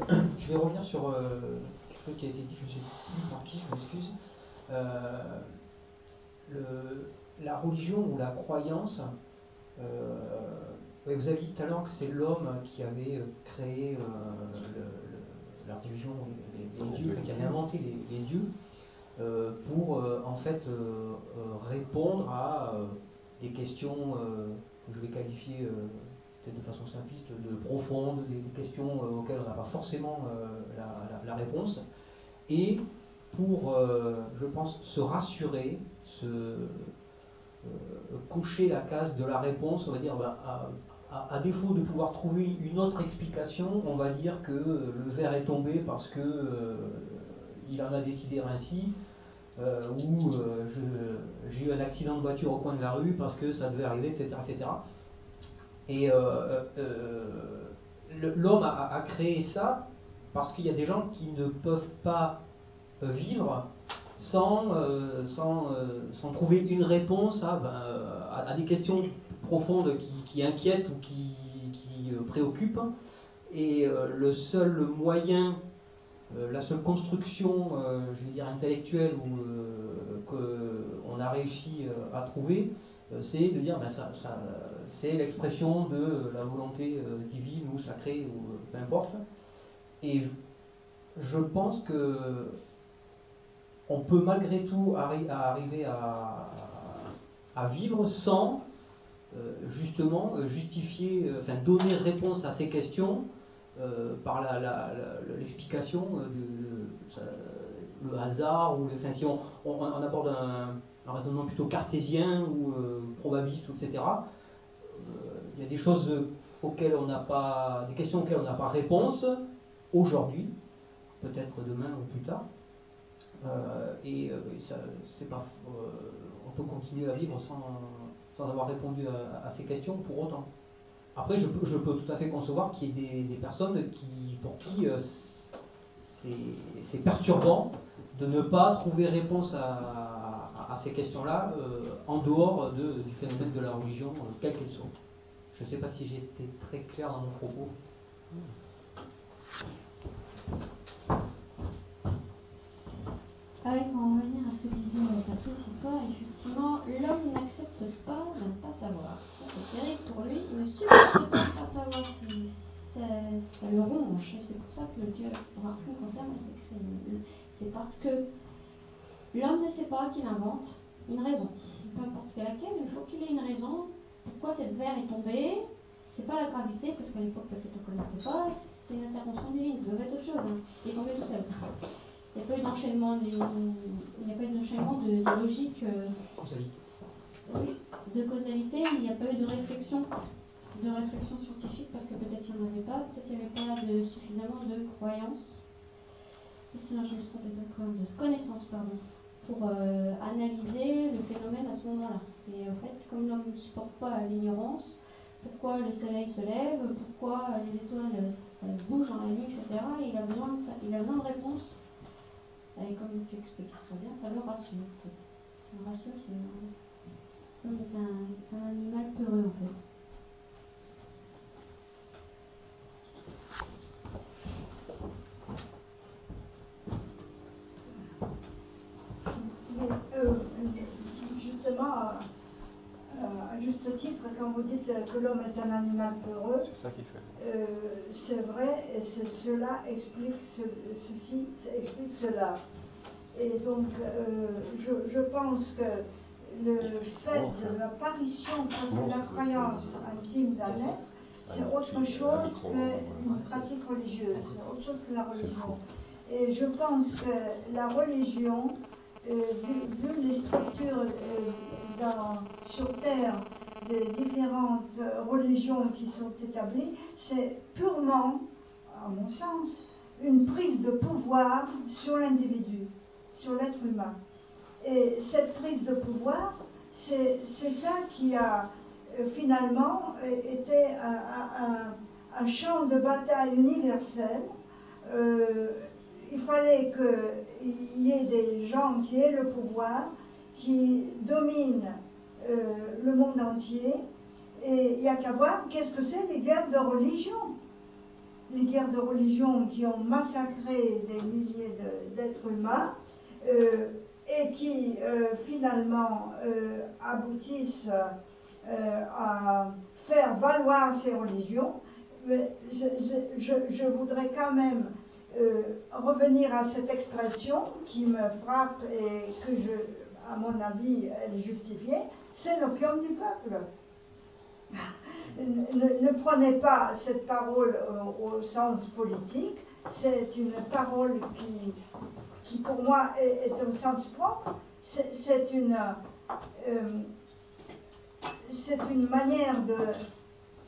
[SPEAKER 7] je vais revenir sur euh, quelque chose qui a été dit, je par qui, je m'excuse? Euh, la religion ou la croyance, euh, vous avez dit tout à l'heure que c'est l'homme qui avait créé la religion, les, dieux, qui avait inventé les, dieux, pour en fait répondre à des questions que je vais qualifier de façon simpliste, de profonde, des, questions euh, auxquelles on n'a pas forcément euh, la, réponse, et pour, euh, je pense, se rassurer, se coucher la case de la réponse, on va dire, bah, à, défaut de pouvoir trouver une autre explication, on va dire que le verre est tombé parce que il en a décidé ainsi, ou j'ai eu un accident de voiture au coin de la rue parce que ça devait arriver, etc. etc. Et euh, euh, euh, l'homme a, créé ça parce qu'il y a des gens qui ne peuvent pas vivre sans, sans, sans trouver une réponse à, ben, à, des questions profondes qui, inquiètent ou qui, préoccupent. Et le seul moyen, la seule construction, je vais dire, intellectuelle qu'on a réussi à trouver, euh, c'est de dire ben ça, c'est l'expression de la volonté euh, divine ou sacrée ou euh, peu importe. Et je pense que on peut malgré tout arriver à, vivre sans justement justifier, enfin donner réponse à ces questions par l'explication le hasard ou enfin, si on, aborde un, un raisonnement plutôt cartésien ou euh, probabiliste, etc. Euh, il y a des choses auxquelles on n'a pas, des questions auxquelles on n'a pas réponse aujourd'hui, peut-être demain ou plus tard. Euh, et ça, c'est pas, on peut continuer à vivre sans, sans avoir répondu à, ces questions pour autant. Après, je, peux tout à fait concevoir qu'il y ait des, personnes qui, pour qui c'est perturbant de ne pas trouver réponse à, ces questions-là euh, en dehors de, du phénomène de la religion, euh, quelle qu'elle soit. Je ne sais pas si j'ai été très clair dans mon propos
[SPEAKER 9] pour en revenir à ce que
[SPEAKER 3] disait effectivement, l'homme n'accepte pas de ne pas savoir. C'est terrible pour lui, il ne supporte pas de ne pas savoir. Ça, le ronge. C'est pour ça que le Dieu Rarson concerne a été. C'est parce que l'homme ne sait pas qu'il invente une raison. Peu importe laquelle, il faut qu'il ait une raison. Pourquoi cette verre est tombée? C'est pas la gravité, parce qu'à l'époque, peut-être on ne connaissait pas. C'est une intervention divine, ça doit être autre chose. Hein. Il est tombé tout seul. Il n'y a pas eu d'enchaînement, de, logique. Euh, oui, de causalité, il n'y a pas eu de réflexion de réflexion scientifique parce que peut-être il n'y en avait pas, peut-être il n'y avait pas de, suffisamment de croyances, sinon je me suis trompée de, de connaissances, pardon, pour euh, analyser le phénomène à ce moment-là. Et en fait, comme l'homme ne supporte pas l'ignorance, pourquoi le soleil se lève, pourquoi les étoiles euh, bougent dans la nuit, etc., il a besoin de, ça, il a besoin de réponses. Et comme tu expliques très bien, ça le rassure. En fait. Le rassure, c'est un, un animal peureux en fait.
[SPEAKER 1] Euh, justement, euh, à juste titre, quand vous dites que l'homme est un animal peureux, euh, c'est vrai, et cela explique ceci, explique cela. Et donc, je, pense que le fait de l'apparition de la croyance intime d'un être, c'est autre chose qu'une pratique religieuse, c'est autre chose que la religion. Et je pense que la religion euh, vu, les structures euh, sur Terre des différentes religions qui sont établies, c'est purement, à mon sens, une prise de pouvoir sur l'individu, sur l'être humain. Et cette prise de pouvoir, c'est ça qui a euh, finalement été un, champ de bataille universel il fallait qu'il y ait des gens qui aient le pouvoir, qui dominent euh, le monde entier. Et il n'y a qu'à voir qu'est-ce que c'est les guerres de religion. Les guerres de religion qui ont massacré des milliers d'êtres humains euh, et qui euh, finalement aboutissent à faire valoir ces religions. Mais je voudrais quand même revenir à cette expression qui me frappe et que je, à mon avis, elle est justifiée, c'est l'opium du peuple. ne, prenez pas cette parole au, sens politique, c'est une parole qui, qui pour moi est, au sens propre, c'est une, euh, une manière de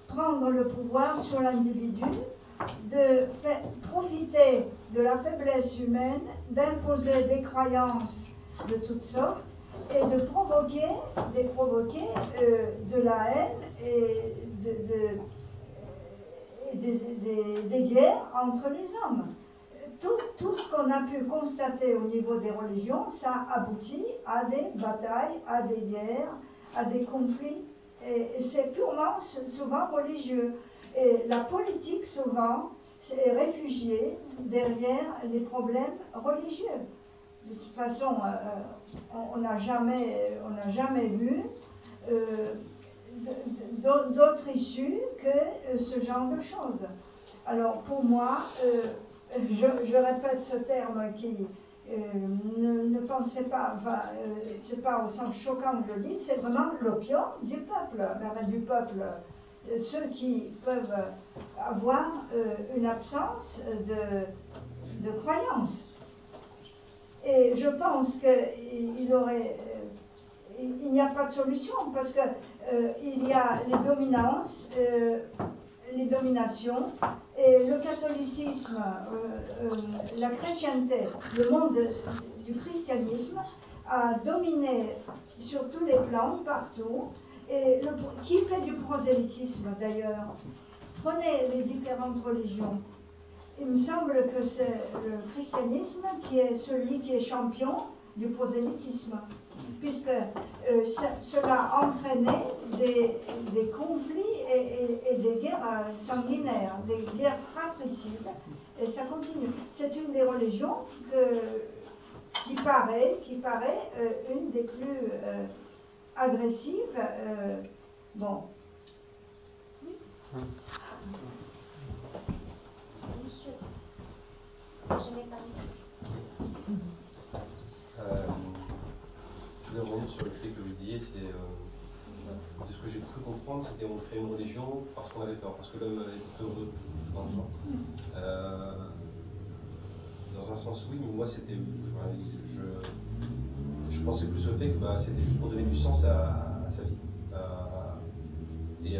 [SPEAKER 1] prendre le pouvoir sur l'individu de profiter de la faiblesse humaine, d'imposer des croyances de toutes sortes et de provoquer, de provoquer euh, de la haine et, de, des guerres entre les hommes. Tout, tout ce qu'on a pu constater au niveau des religions, ça aboutit à des batailles, à des guerres, à des conflits. et c'est purement souvent religieux. Et la politique, souvent, est réfugiée derrière les problèmes religieux. De toute façon, euh, on n'a jamais, vu euh, d'autres issues que euh, ce genre de choses. Alors, pour moi, je, répète ce terme qui ne, pensait pas, enfin, c'est pas au sens choquant que je le dis, c'est vraiment l'opium du peuple, du peuple ceux qui peuvent avoir euh, une absence de, de croyance. Je pense qu'il aurait. Euh, il n'y a pas de solution parce qu'il euh, y a les dominances, les dominations, et le catholicisme, la chrétienté, le monde du christianisme a dominé sur tous les plans, partout, et qui fait du prosélytisme d'ailleurs? Prenez les différentes religions. Il me semble que c'est le christianisme qui est celui qui est champion du prosélytisme, puisque euh, cela a entraîné des, conflits et, des guerres euh, sanguinaires, des guerres fratricides, et ça continue. C'est une des religions qui paraît, qui paraît euh, une des plus agressive. Euh, bon.
[SPEAKER 9] Je n'ai pas
[SPEAKER 10] euh, je voulais revenir sur le fait que vous disiez, c'est euh, de ce que j'ai cru comprendre, c'était on crée une religion parce qu'on avait peur, parce que l'homme avait heureux dans le genre. Euh, dans un sens, oui, mais moi, c'était. je, pensais plus au fait que bah, c'était juste pour donner du sens à, sa vie. et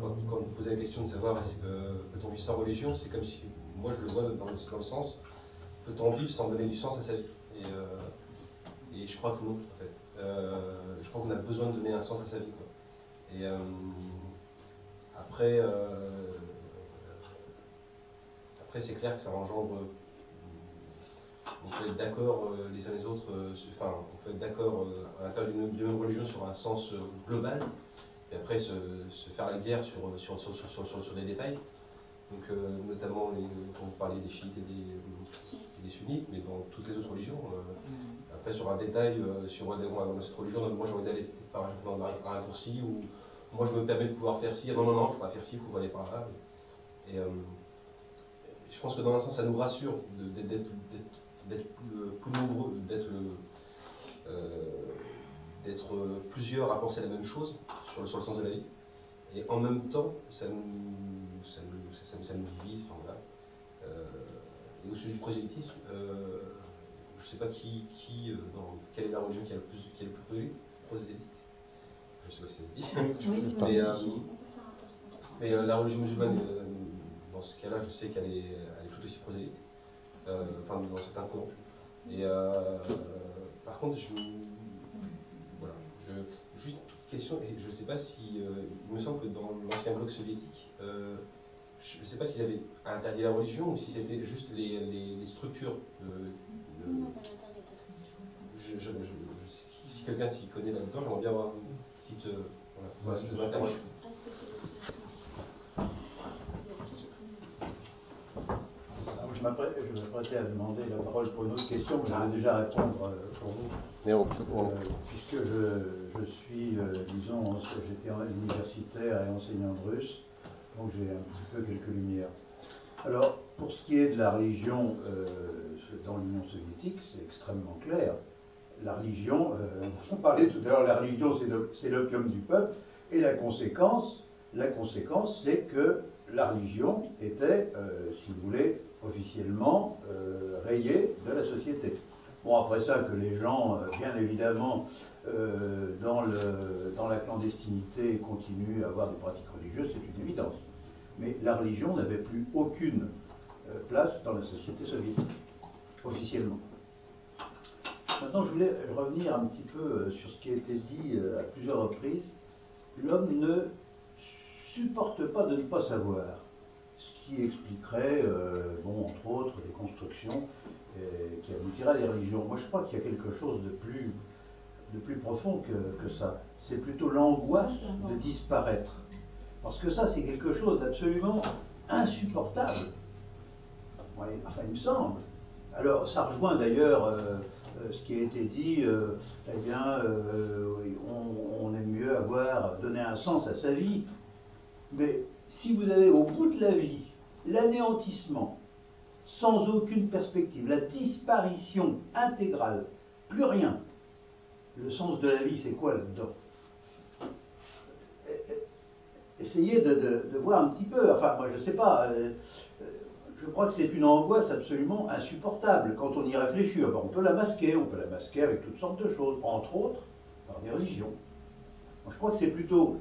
[SPEAKER 10] quand, quand, vous posez la question de savoir est-ce que peut-on vivre sans religion, c'est comme si, moi, je le vois dans le, dans sens, peut-on vivre sans donner du sens à sa vie et, et je crois que non, en fait. Euh, je crois qu'on a besoin de donner un sens à sa vie. Et euh, après, euh, après c'est clair que ça engendre. On peut être d'accord les uns les autres, enfin, on peut être d'accord à l'intérieur d'une même religion sur un sens global, et après se, faire la guerre sur, sur, sur, sur des détails. Donc, notamment, les, quand vous parlez des chiites et des, des, sunnites, mais dans toutes les autres religions, après, sur un détail, euh, sur dans cette religion, moi j'ai envie d'aller par un raccourci où moi je me permets de pouvoir faire ci. Ah non, non, non, il pas faire ci, il faut aller par là. Et, euh, je pense que dans un sens, ça nous rassure d'être plus nombreux, d'être euh, plusieurs à penser la même chose sur le, sur le sens de la vie. Et en même temps, ça nous, ça nous divise. Enfin, voilà. et au sujet du prosélytisme, je ne sais pas qui, qui euh, dans, quelle est la religion qui a le plus, qui est le plus prosélyte. Je sais pas si ça se dit. Oui, mais, euh, mais euh, la religion musulmane, dans ce cas-là, je sais qu'elle est, elle est tout aussi prosélyte. enfin, dans certains courants. Et par contre, je, voilà, je, juste une petite question, je ne sais pas si, il me semble que dans l'ancien bloc soviétique, je ne sais pas s'il avait interdit la religion ou si c'était juste les, les, les structures de, si quelqu'un s'y connaît là-dedans, j'aimerais bien avoir une petite. Euh, voilà, ça.
[SPEAKER 6] Je m'apprêtais à demander la parole pour une autre question, mais j'allais déjà répondre euh, pour vous. Euh, puisque je, je suis, disons, j'étais universitaire et enseignant de russe, donc j'ai un petit peu quelques lumières. Alors, pour ce qui est de la religion euh, dans l'Union soviétique, c'est extrêmement clair. La religion, euh, on parlait tout à l'heure, la religion c'est l'opium du peuple, et la conséquence, la conséquence c'est que la religion était, euh, si vous voulez, officiellement rayée de la société. Bon, après ça, que les gens, bien évidemment, dans, la clandestinité continuent à avoir des pratiques religieuses, c'est une évidence mais la religion n'avait plus aucune euh, place dans la société soviétique, officiellement. Maintenant, je voulais revenir un petit peu euh, sur ce qui a été dit euh, à plusieurs reprises. L'homme ne supporte pas de ne pas savoir, ce qui expliquerait, bon, entre autres, des constructions qui aboutiraient à des religions. Moi, je crois qu'il y a quelque chose de plus, de plus profond que, que ça. C'est plutôt l'angoisse de disparaître. Parce que ça, c'est quelque chose d'absolument insupportable. enfin, il me semble. Alors, ça rejoint d'ailleurs euh, euh, ce qui a été dit, euh, eh bien, on, on, aime mieux avoir donné un sens à sa vie. Mais si vous avez au bout de la vie l'anéantissement, sans aucune perspective, la disparition intégrale, plus rien, le sens de la vie, c'est quoi là-dedans? Essayez de, voir un petit peu. Enfin, moi, je ne sais pas. Euh, euh, je crois que c'est une angoisse absolument insupportable quand on y réfléchit. on peut la masquer, on peut la masquer avec toutes sortes de choses, entre autres par des religions. je crois que c'est plutôt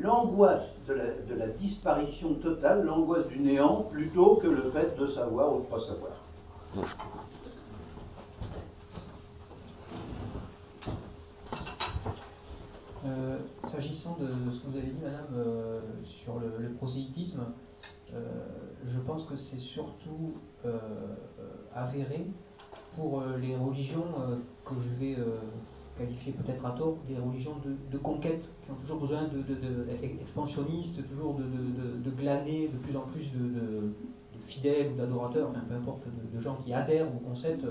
[SPEAKER 6] l'angoisse de, de la, disparition totale, l'angoisse du néant, plutôt que le fait de savoir ou de ne pas savoir.
[SPEAKER 8] Euh, s'agissant de ce que vous avez dit, madame, euh, sur le, prosélytisme, euh, je pense que c'est surtout avéré pour les religions que je vais qualifier peut-être à tort, des religions de, conquête, qui ont toujours besoin de, expansionnistes, toujours de, glaner de plus en plus de, fidèles ou d'adorateurs, peu importe, de, gens qui adhèrent au concept.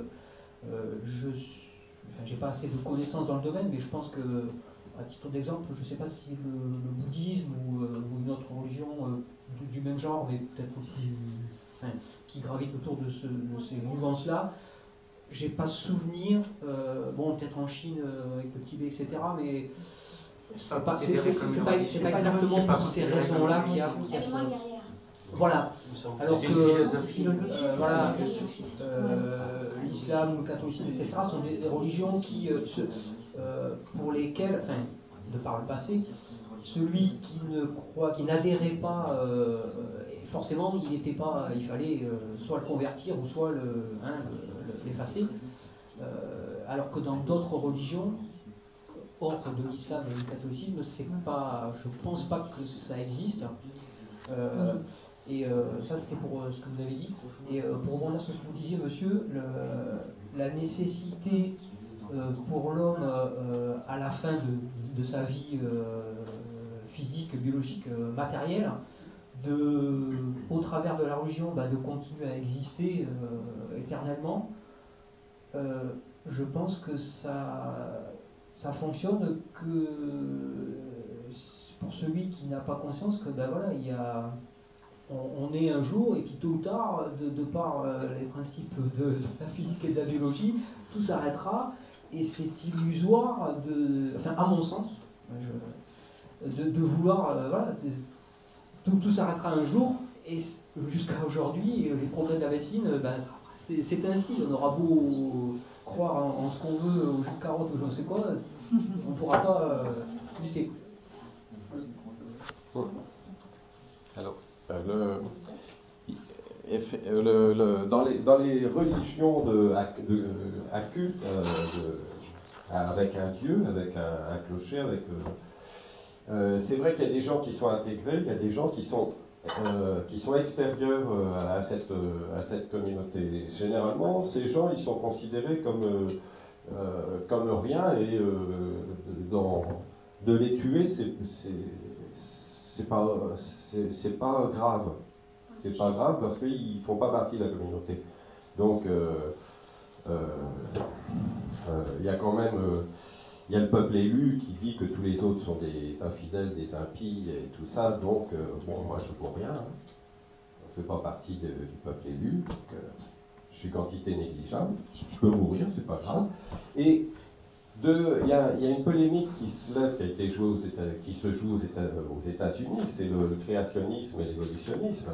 [SPEAKER 8] je n'ai pas assez de connaissances dans le domaine, mais je pense que à titre d'exemple, je ne sais pas si le, bouddhisme ou, euh, une autre religion euh, du, même genre, mais peut-être aussi
[SPEAKER 7] qui gravitent autour de, ces mouvances-là. J'ai pas souvenir, bon, peut-être en Chine avec le Tibet, etc., mais c'est pas, pas, exactement pour ces raisons-là qu'il y a. Voilà. Alors que euh, voilà, euh, l'islam ou le catholicisme, etc., sont des, religions qui, euh, pour lesquelles, enfin, de par le passé, celui qui ne croit, qui n'adhérait pas, forcément, il n'était pas, il fallait soit le convertir ou soit hein, l'effacer. alors que dans d'autres religions, hors de l'islam et du catholicisme, c'est pas, je pense pas que ça existe. Et euh, ça, c'était pour euh, ce que vous avez dit. Et euh, pour rebondir sur ce que vous disiez, monsieur, la nécessité pour l'homme, à la fin de, sa vie physique, biologique, matérielle, de, au travers de la religion, bah, de continuer à exister éternellement, je pense que ça, ça fonctionne que pour celui qui n'a pas conscience que ben voilà, il y a on, est un jour et puis tôt ou tard, de, par euh, les principes de, la physique et de la biologie, tout s'arrêtera et c'est illusoire de, enfin à mon sens, de, vouloir, euh, voilà, tout, s'arrêtera un jour et jusqu'à aujourd'hui, les progrès de la médecine, ben, c'est ainsi. On aura beau croire en, ce qu'on veut, au jus de carotte ou je ne sais quoi, on ne pourra pas euh, lutter.
[SPEAKER 4] Alors, euh, le, le, dans, les, religions de, de, culte, euh, avec un dieu, avec un, clocher, avec euh, c'est vrai qu'il y a des gens qui sont intégrés, il y a des gens qui sont qui sont extérieurs à cette communauté. Généralement, ces gens ils sont considérés comme comme rien et dans, de les tuer, c'est pas pas grave. C'est pas grave parce qu'ils font pas partie de la communauté. Donc, euh, euh, euh, il y a quand même il y a le peuple élu qui dit que tous les autres sont des infidèles, des impies et tout ça. Donc, bon, moi je ne rien. Hein. Je ne fais pas partie du peuple élu. Donc, je suis quantité négligeable. Je peux mourir, c'est pas grave. Et il y, a une polémique qui se lève, qui, a été jouée qui se joue aux, États, unis c'est le, créationnisme et l'évolutionnisme.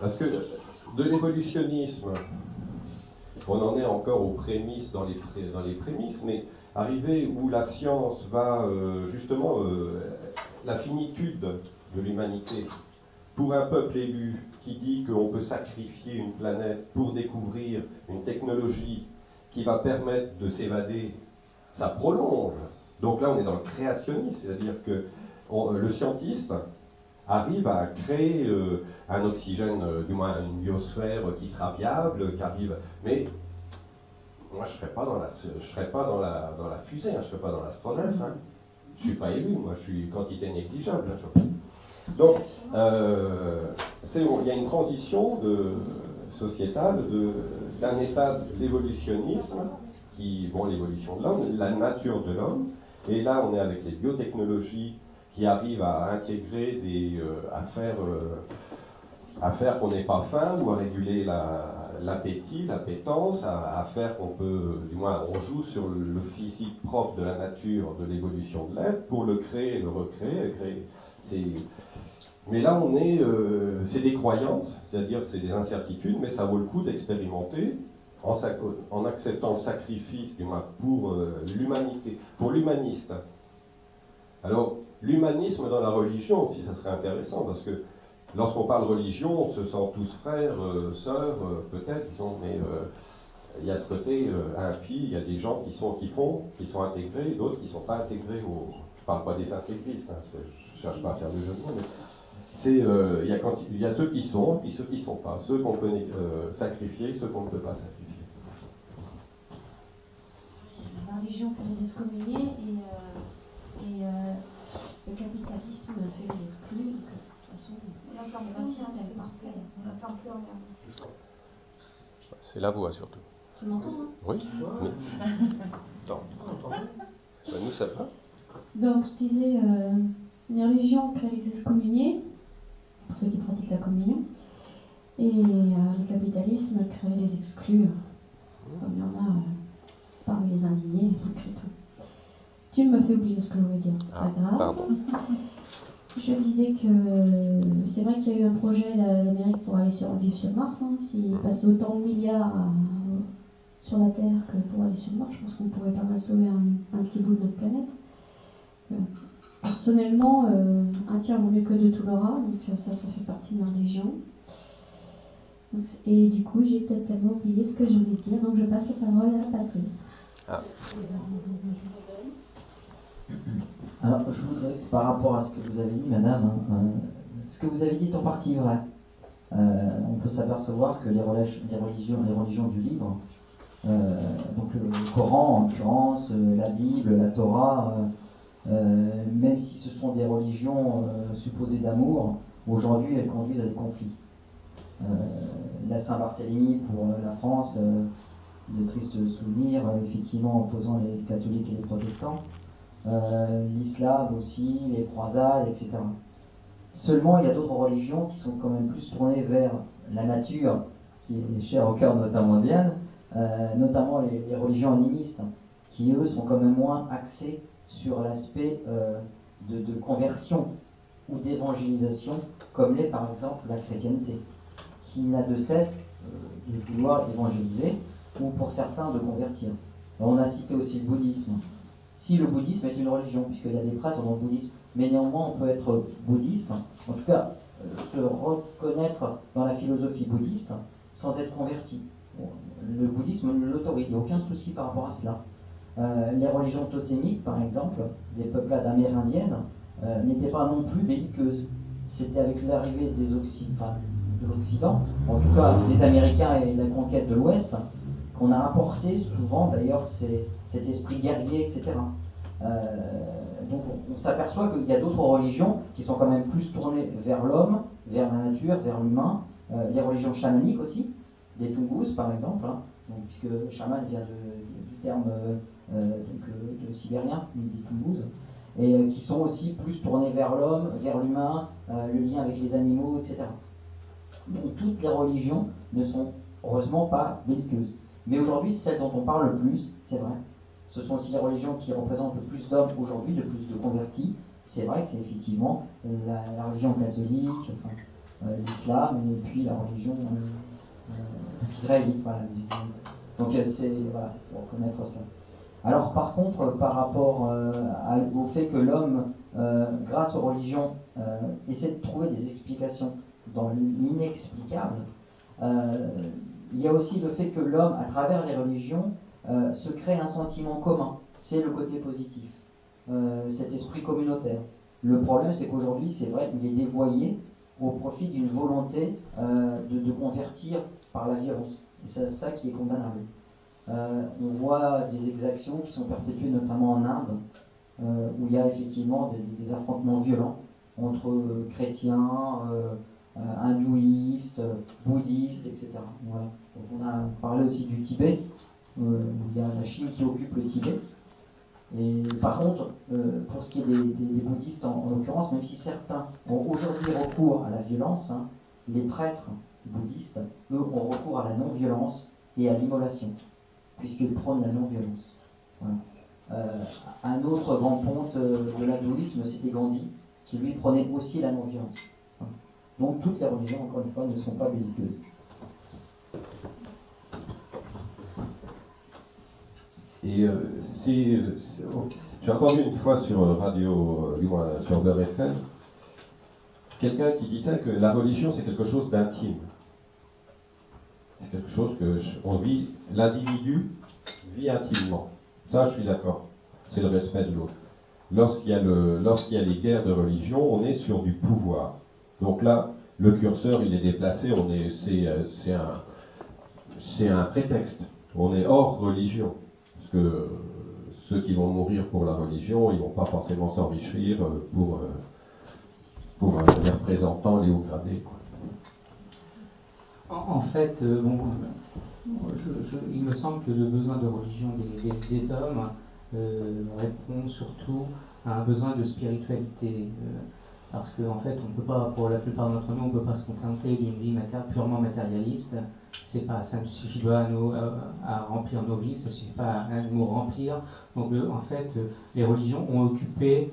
[SPEAKER 4] Parce que de l'évolutionnisme, on en est encore aux prémices, dans les, prémices, mais arrivé où la science va euh, justement euh, la finitude de l'humanité pour un peuple élu qui dit qu'on peut sacrifier une planète pour découvrir une technologie qui va permettre de s'évader ça prolonge. Donc là, on est dans le créationnisme, c'est-à-dire que le scientiste arrive à créer euh, un oxygène, euh, du moins une biosphère qui sera viable, qui arrive. Mais moi, je serais pas dans la, je serais pas dans la, dans la fusée, hein, je serais pas dans l'astronef. Hein. Je suis pas élu, moi, je suis quantité négligeable. Hein, Donc, il y a une transition sociétale d'un état d'évolutionnisme qui, bon, l'évolution de l'homme, la nature de l'homme. Et là, on est avec les biotechnologies qui arrivent à intégrer des, euh, à faire, euh, à faire qu'on n'ait pas faim ou à réguler l'appétit, la, l'appétence, à, faire qu'on peut, du moins, on joue sur le, physique propre de la nature, de l'évolution de l'être pour le créer, le recréer, créer. Mais là, on est, euh, c'est des croyances, c'est-à-dire c'est des incertitudes, mais ça vaut le coup d'expérimenter en, acceptant le sacrifice pour euh, l'humanité, pour l'humaniste. Alors, l'humanisme dans la religion aussi, ça serait intéressant, parce que lorsqu'on parle religion, on se sent tous frères, euh, sœurs, euh, peut-être, mais il y a ce côté impie, il y a des gens qui, sont, qui font, qui sont intégrés, d'autres qui ne sont pas intégrés au... Je parle pas des intégristes, hein, je ne cherche pas à faire de jeu de mots, mais c'est il y, a ceux qui sont et ceux qui ne sont pas, ceux qu'on peut sacrifier, ceux qu'on ne peut pas sacrifier.
[SPEAKER 9] la religion fait les excommunier et, euh, euh, le capitalisme fait les exclus. Donc, de toute façon, c'est un système parfait. On n'attend plus rien.
[SPEAKER 4] C'est la voix surtout.
[SPEAKER 9] Tu m'entends hein?
[SPEAKER 4] Oui. oui. Non. Ben, nous, ça va.
[SPEAKER 9] Donc, je disais, euh, une religion crée les excommuniés, pour ceux qui pratiquent la communion. Et le capitalisme crée les exclus, comme il y en a parmi les indignés, malgré tout. Tu me fais oublier ce que je voulais dire. Pas ah, grave. Je disais que c'est vrai qu'il y a eu un projet d'Amérique pour aller sur, vivre sur Mars. Hein. S'il passait autant de milliards sur la Terre que pour aller sur Mars, je pense qu'on pourrait pas mal sauver un, petit bout de notre planète. Euh, personnellement, euh, un tiers vaut mieux que deux tout l'aura, donc euh, ça, ça fait partie de ma religion. et du coup, j'ai totalement oublié ce que je voulais dire, donc je passe la parole à Patrice. Ah.
[SPEAKER 5] Alors, je voudrais, par rapport à ce que vous avez dit, madame, hein, euh, ce que vous avez dit est en partie vrai. Euh, on peut s'apercevoir que les, religions, les religions du livre, euh, donc le, Coran en l'occurrence, la Bible, la Torah, même si ce sont des religions supposées d'amour, aujourd'hui elles conduisent à des conflits. la Saint-Barthélemy pour la France, de tristes souvenirs, effectivement opposant les catholiques et les protestants. Euh, l'islam aussi, les croisades, etc. Seulement, il y a d'autres religions qui sont quand même plus tournées vers la nature, qui est chère au cœur notamment Diane, euh, notamment les, religions animistes, qui eux sont quand même moins axés sur l'aspect euh, de, conversion ou d'évangélisation, comme l'est par exemple la chrétienté, qui n'a de cesse de vouloir évangéliser, ou pour certains de convertir. On a cité aussi le bouddhisme si le bouddhisme est une religion, puisqu'il y a des prêtres dans le bouddhisme. Mais néanmoins, on peut être bouddhiste, en tout cas, euh, se reconnaître dans la philosophie bouddhiste sans être converti. Le bouddhisme l'autorise, il n'y a aucun souci par rapport à cela. Euh, les religions totémiques, par exemple, des peuplades amérindiennes, euh, n'étaient pas non plus belliqueuses. C'était avec l'arrivée de l'Occident, en tout cas des Américains et la conquête de l'Ouest, qu'on a apporté souvent d'ailleurs cet esprit guerrier, etc. Euh, donc on, s'aperçoit qu'il y a d'autres religions qui sont quand même plus tournées vers l'homme, vers la nature, vers l'humain. Euh, les religions chamaniques aussi, des Tungus par exemple, hein. puisque chaman vient du terme euh, de sibérien, des Tungus, et qui sont aussi plus tournés vers l'homme, vers l'humain, le lien avec les animaux, etc. Donc toutes les religions ne sont heureusement pas belliqueuses. Mais aujourd'hui, celles dont on parle le plus, c'est vrai. Ce sont aussi les religions qui représentent le plus d'hommes aujourd'hui, le plus de convertis. C'est vrai que c'est effectivement la, religion catholique, euh, l'islam, et puis la religion euh, euh, israélite. Voilà, Donc c'est voilà, pour reconnaître ça. Alors par contre, par rapport au fait que l'homme, grâce aux religions, essaie de trouver des explications dans l'inexplicable, il y a aussi le fait que l'homme, à travers les religions, euh, se crée un sentiment commun. C'est le côté positif, euh, cet esprit communautaire. Le problème, c'est qu'aujourd'hui, c'est vrai, il est dévoyé au profit d'une volonté euh, de, convertir par la violence. Et c'est ça qui est condamnable. on voit des exactions qui sont perpétuées notamment en Inde, où il y a effectivement des, affrontements violents entre chrétiens, hindouistes, bouddhistes, etc. Voilà. On a parlé aussi du Tibet, euh, où il y a la Chine qui occupe le Tibet. Et par contre, euh, pour ce qui est des, bouddhistes en, l'occurrence, même si certains ont aujourd'hui recours à la violence, hein, les prêtres bouddhistes, eux, ont recours à la non-violence et à l'immolation, puisqu'ils prônent la non-violence. un autre grand ponte de l'hindouisme, c'était Gandhi, qui lui prenait aussi la non-violence. Donc toutes les religions, encore une fois, ne sont pas belliqueuses.
[SPEAKER 4] Et euh, c'est, j'ai entendu une fois sur radio, euh, sur Beurre quelqu'un qui disait que la religion c'est quelque chose d'intime. C'est quelque chose que vit, l'individu vit intimement. Ça, je suis d'accord. C'est le respect de l'autre. Lorsqu'il y, a lorsqu'il y a les guerres de religion, on est sur du pouvoir. Donc là, le curseur, il est déplacé, on est, c'est, euh, c'est un, c'est un prétexte. On est hors religion. Parce que ceux qui vont mourir pour la religion, ils vont pas forcément s'enrichir euh, pour, euh, pour les représentants, les hauts gradés.
[SPEAKER 8] En, fait, bon, il me semble que le besoin de religion des, hommes répond surtout à un besoin de spiritualité. Parce qu'en en fait, on peut pas, pour la plupart d'entre nous, on ne peut pas se contenter d'une vie purement matérialiste. C'est pas, ça ne suffit pas à, nous, à, remplir nos vies, ça ne suffit pas à, nous remplir. Donc, en fait, les religions ont occupé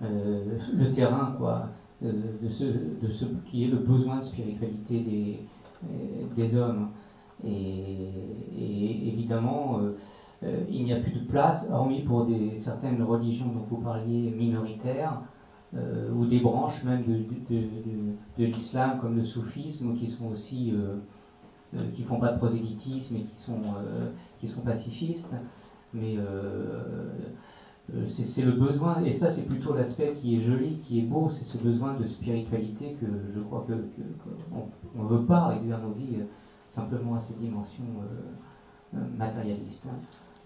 [SPEAKER 8] le terrain, quoi, de, ce, de ce qui est le besoin de spiritualité des, des hommes. Et, évidemment, euh, euh, il n'y a plus de place, hormis pour des, certaines religions dont vous parliez minoritaires, euh, ou des branches même de, l'islam comme le soufisme, qui sont aussi qui font pas de prosélytisme et qui sont, qui sont pacifistes. Mais c'est le besoin, et ça c'est plutôt l'aspect qui est joli, qui est beau, c'est ce besoin de spiritualité que je crois que, on ne veut pas réduire nos vies simplement à ces dimensions euh, euh, matérialistes. Hein.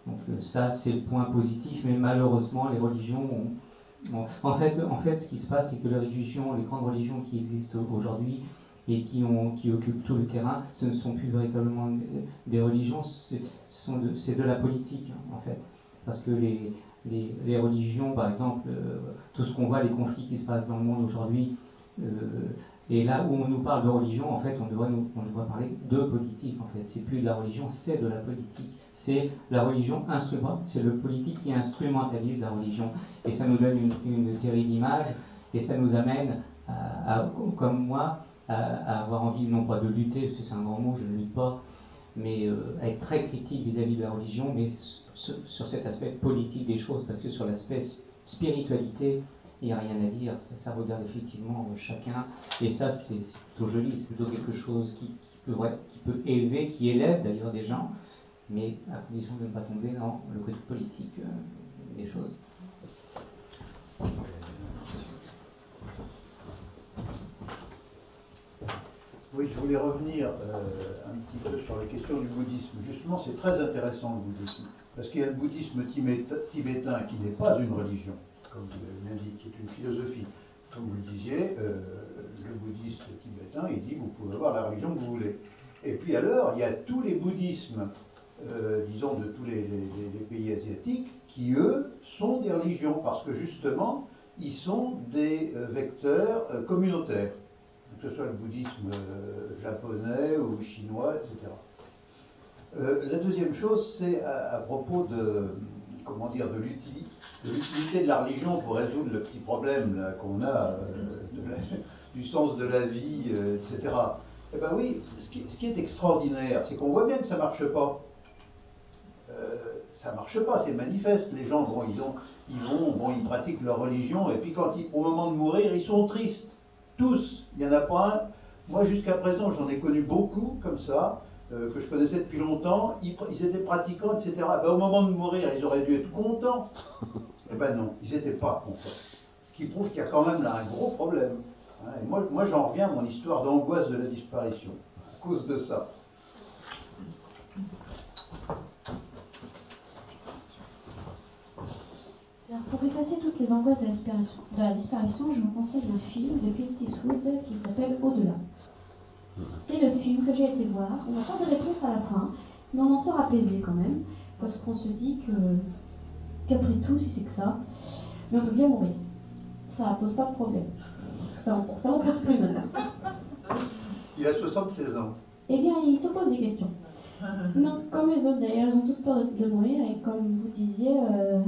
[SPEAKER 8] Donc euh, ça, c'est le point positif, mais malheureusement, les religions ont, en, fait, en fait, ce qui se passe, c'est que les religions, les grandes religions qui existent aujourd'hui et qui, occupent tout le terrain, ce ne sont plus véritablement des religions, c'est de, la politique, en fait. Parce que les, religions, par exemple, tout ce qu'on voit, les conflits qui se passent dans le monde aujourd'hui, et là où on nous parle de religion, en fait, on devrait, nous, on devrait parler de politique, en fait. C'est plus de la religion, c'est de la politique. C'est la religion instrument, c'est le politique qui instrumentalise la religion. Et ça nous donne une, une terrible image, et ça nous amène, à, comme moi, à, avoir envie, non pas de lutter, parce que c'est un grand mot, je ne lutte pas, mais euh, à être très critique vis-à-vis de la religion, mais sur cet aspect politique des choses, parce que sur l'aspect spiritualité, il n'y a rien à dire, ça, regarde effectivement euh, chacun, et ça c'est plutôt joli, c'est plutôt quelque chose qui, peut, qui peut élever, qui élève d'ailleurs des gens, mais à condition de ne pas tomber dans le côté politique euh, des choses.
[SPEAKER 6] Oui, je voulais revenir euh, un petit peu sur la question du bouddhisme. Justement, c'est très intéressant le bouddhisme, parce qu'il y a le bouddhisme tibétain qui n'est pas une religion comme vous qui est une philosophie. Comme vous le disiez, euh, le bouddhiste tibétain, il dit vous pouvez avoir la religion que vous voulez. Et puis alors, il y a tous les bouddhismes, euh, disons, de tous les, pays asiatiques, qui eux sont des religions, parce que justement, ils sont des euh, vecteurs communautaires, que ce soit le bouddhisme japonais ou chinois, etc. la deuxième chose, c'est à, propos de, comment dire, de l'utilité de la religion pour résoudre le petit problème qu'on a euh, du sens de la vie, euh, etc. Eh bien oui, ce qui, est extraordinaire, c'est qu'on voit bien que ça ne marche pas. Euh, ça marche pas, c'est manifeste. Les gens, bon, ils, ont, ils vont, ils pratiquent leur religion, et puis quand ils, au moment de mourir, ils sont tristes. Tous. Il n'y en a pas un. Moi, jusqu'à présent, j'en ai connu beaucoup comme ça. Euh, que je connaissais depuis longtemps, ils, étaient pratiquants, etc. Ben, au moment de mourir, ils auraient dû être contents. Eh ben non, ils n'étaient pas contents. Ce qui prouve qu'il y a quand même là un gros problème. Hein. Et moi, moi j'en reviens à mon histoire d'angoisse de la disparition, à cause de ça.
[SPEAKER 3] Alors, pour effacer toutes les angoisses de la disparition, de la disparition je vous conseille un film de Clint Eastwood qui s'appelle Au-delà. C'est le film que j'ai été voir. On n'a pas de réponse à la fin, mais on en sort apaisé quand même, parce qu'on se dit que qu'après tout, si c'est que ça, mais on peut bien mourir. Ça pose pas de problème. Ça n'en pose plus maintenant.
[SPEAKER 6] Il a 76 ans.
[SPEAKER 3] Eh bien, il se pose des questions. Donc, comme les autres d'ailleurs, ils ont tous peur de, mourir, et comme vous disiez, euh,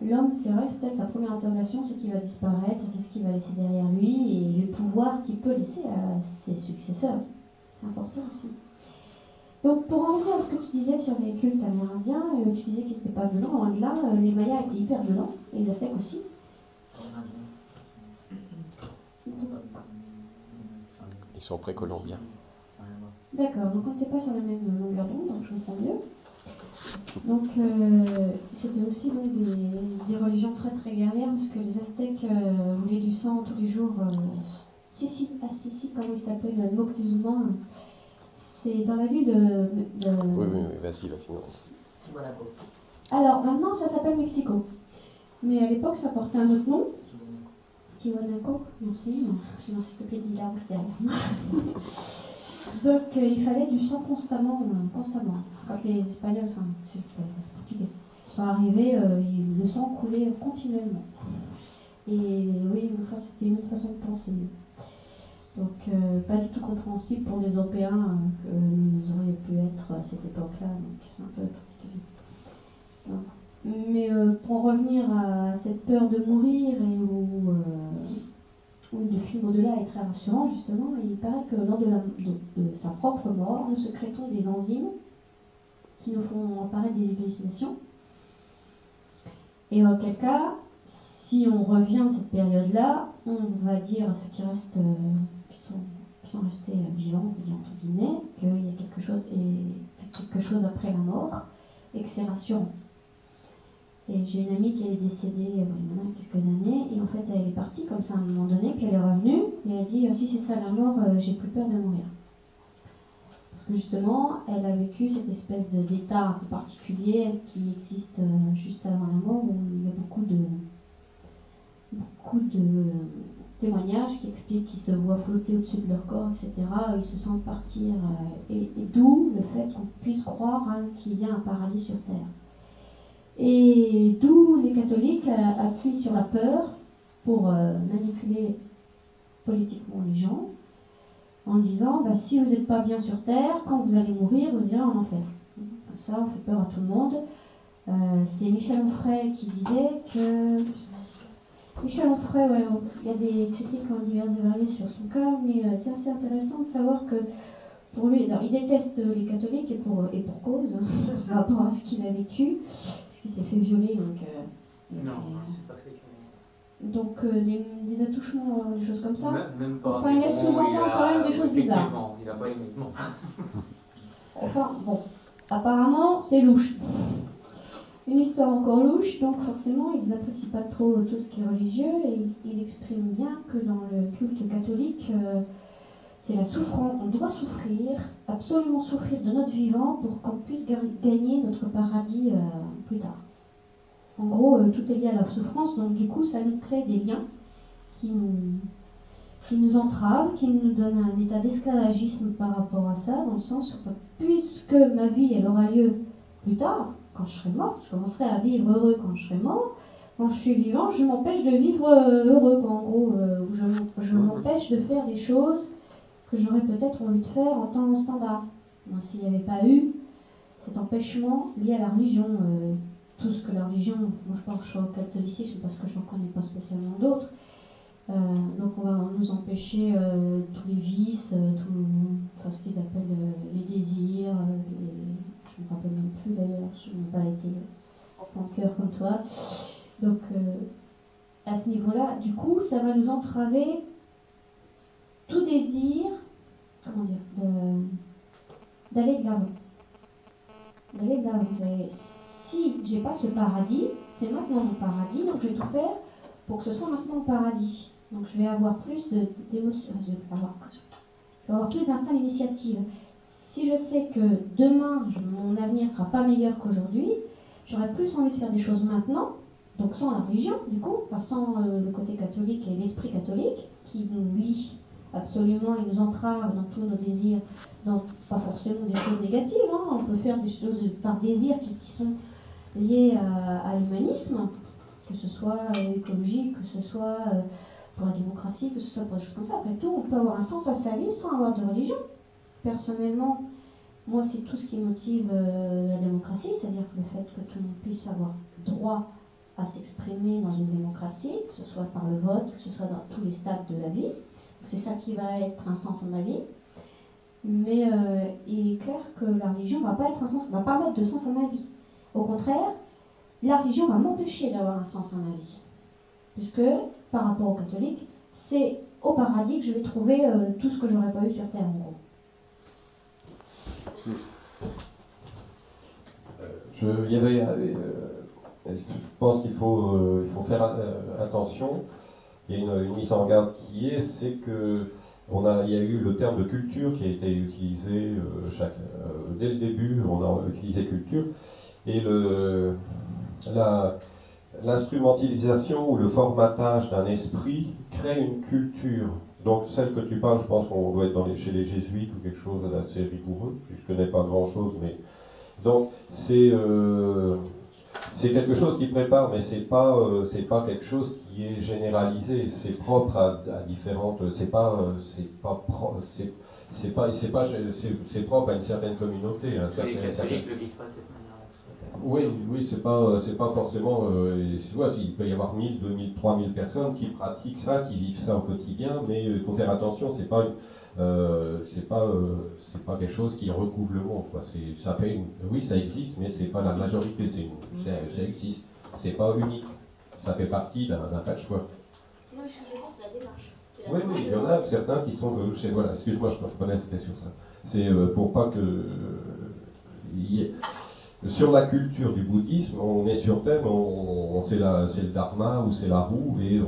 [SPEAKER 3] l'homme, c'est vrai, peut-être sa première interrogation, c'est qu'il va disparaître, qu'est-ce qu'il va laisser derrière lui, et le pouvoir qu'il peut laisser à ses successeurs. C'est important aussi. Donc, pour en revenir à ce que tu disais sur les cultes amérindiens, euh, tu disais qu'ils n'étaient pas violents. Loin de là, euh, les Mayas étaient hyper violents, et les Aztèques aussi.
[SPEAKER 4] Ils sont précolombiens.
[SPEAKER 3] D'accord, donc on n'était pas sur la même longueur d'onde, donc je comprends mieux. Donc, euh, c'était aussi donc, des, religions très très guerrières, puisque les Aztèques voulaient du sang tous les jours si, si, ah, si, si, comment il s'appelle, Moctezuma. C'est dans la ville de.
[SPEAKER 4] Oui, oui, oui, vas-y, vas-y, non.
[SPEAKER 3] Alors, maintenant, ça s'appelle Mexico. Mais à l'époque, ça portait un autre nom. Tiwanaco, merci. J'ai l'encyclopédie là derrière moi. Donc, euh, il fallait du sang constamment, euh, constamment. Quand les Espagnols, enfin, c'est les Portugais, sont arrivés, euh, le sang coulait continuellement. Et oui, c'était une autre façon de penser. Donc, euh, pas du tout compréhensible pour les Européens que nous aurions pu être à cette époque-là. Donc, c'est un peu Mais pour revenir à cette peur de mourir et où où le au-delà est très rassurant, justement, il paraît que lors de, sa propre mort, nous sécrétons des enzymes qui nous font apparaître des hallucinations. Et auquel cas, si on revient à cette période-là, on va dire à qui restent, euh, sont, restés vivants, on dire entre guillemets, qu'il y a quelque chose, et, quelque chose après la mort, et que c'est rassurant. Et j'ai une amie qui est décédée il y a quelques années, et en fait elle est partie comme ça à un moment donné, puis elle est revenue, et elle dit si c'est ça la mort, euh, j'ai plus peur de mourir. Parce que justement, elle a vécu cette espèce d'état particulier qui existe euh, juste avant la mort, où il y a beaucoup de, beaucoup de témoignages qui expliquent qu'ils se voient flotter au-dessus de leur corps, etc. Ils se sentent partir, euh, et, d'où le fait qu'on puisse croire hein, qu'il y a un paradis sur Terre. Et d'où les catholiques euh, appuient sur la peur pour euh, manipuler politiquement les gens en disant bah, si vous n'êtes pas bien sur terre, quand vous allez mourir, vous irez en enfer. Comme ça, on fait peur à tout le monde. C'est Michel Onfray qui disait que. Michel Onfray, il y a des critiques divers et variées sur son cas, mais c'est assez intéressant de savoir que pour lui, il déteste les catholiques et pour, et pour cause, par rapport à ce qu'il a vécu qui s'est fait violer. Donc,
[SPEAKER 8] euh, non, c'est pas fait.
[SPEAKER 3] Donc euh, des, des, attouchements, euh, des choses comme ça. Même, pas. Enfin, il laisse sous-entendre quand même des choses bizarres.
[SPEAKER 8] Il n'a pas uniquement.
[SPEAKER 3] enfin, bon. Apparemment, c'est louche. Une histoire encore louche, donc forcément, ils n'apprécient pas trop tout ce qui est religieux et il exprime bien que dans le culte catholique, c'est la souffrance. On doit souffrir, absolument souffrir de notre vivant pour qu'on puisse gagner notre paradis euh, plus tard. En gros, euh, tout est lié à la souffrance, donc du coup, ça nous crée des liens qui nous, qui nous entravent, qui nous donnent un état d'esclavagisme par rapport à ça, dans le sens où, puisque ma vie, elle aura lieu plus tard, quand je serai mort, je commencerai à vivre heureux quand je serai mort, quand je suis vivant, je m'empêche de vivre euh, heureux, en gros, je m'empêche de faire des choses que j'aurais peut-être envie de faire en temps standard. S'il n'y avait pas eu cet empêchement lié à la religion, euh, tout ce que la religion, moi je pense au catholicisme parce que je n'en connais pas spécialement d'autres, euh, donc on va nous empêcher euh, tous les vices, tout, enfin, ce qu'ils appellent les désirs, je me rappelle même plus d'ailleurs, je n'ai pas été enfant cœur comme toi. Donc à ce niveau-là, du coup, ça va nous entraver tout désir, comment dire, d'aller de l'avant. D'aller de l'avant. Si j'ai pas ce paradis, c'est maintenant mon paradis, donc je vais tout faire pour que ce soit maintenant le paradis. Donc je vais avoir plus d'émotions, je vais avoir, je vais avoir plus d'instinct d'initiative. Si je sais que demain, mon avenir ne sera pas meilleur qu'aujourd'hui, j'aurai plus envie de faire des choses maintenant, donc sans la religion, du coup, enfin, sans euh, le côté catholique et l'esprit catholique, qui nous lie absolument, il nous entrave dans tous nos désirs, dans pas forcément des choses négatives, hein. on peut faire des choses par désir qui, sont liées à, l'humanisme, que ce soit euh, écologique, que ce soit euh, pour la démocratie, que ce soit pour des choses comme ça. Après tout, on peut avoir un sens à sa vie sans avoir de religion. Personnellement, moi, c'est tout ce qui motive euh, la démocratie, c'est-à-dire le fait que tout le monde puisse avoir droit à s'exprimer dans une démocratie, que ce soit par le vote, que ce soit dans tous les stades de la vie. C'est ça qui va être un sens à ma vie. Mais euh, il est clair que la religion va pas être un sens, va pas mettre de sens à ma vie. Au contraire, la religion va m'empêcher d'avoir un sens à ma vie. Puisque, par rapport aux catholiques, c'est au paradis que je vais trouver euh, tout ce que j'aurais pas eu sur terre.
[SPEAKER 4] Je, y avait, euh, je pense qu'il faut, il faut faire attention il y a une, mise en garde qui est, c'est que on a, il y a eu le terme de culture qui a été utilisé euh, chaque, euh, dès le début, on a utilisé culture, et le, l'instrumentalisation ou le formatage d'un esprit crée une culture. Donc celle que tu parles, je pense qu'on doit être dans les, chez les jésuites ou quelque chose d'assez rigoureux. Je ne connais pas grand-chose, mais donc c'est euh, c'est quelque chose qui prépare, mais c'est pas euh, c'est pas quelque chose qui est généralisé. C'est propre à, différentes. C'est pas euh, c'est pas c'est c'est pas c'est pas c'est propre à une certaine communauté. Un certain, oui, oui, c'est pas, c'est pas forcément. Euh, vois, il peut y avoir 1000, 2000, 3000 personnes qui pratiquent ça, qui vivent ça au quotidien, mais il faut faire attention, c'est pas, euh, c'est pas, euh, c'est pas quelque chose qui recouvre le monde. Quoi. C'est, ça fait, oui, ça existe, mais c'est pas la majorité. C'est, ça existe. C'est pas unique. Ça fait partie d'un, d'un patchwork.
[SPEAKER 3] Non, mais je dire, c'est la démarche.
[SPEAKER 4] oui, oui, il y en a certains qui sont. Euh, voilà, excuse-moi, je prenais c'était sur ça. C'est euh, pour pas que. Y ait, sur la culture du bouddhisme, on est sur Terre, on, c'est, le dharma ou c'est la roue, et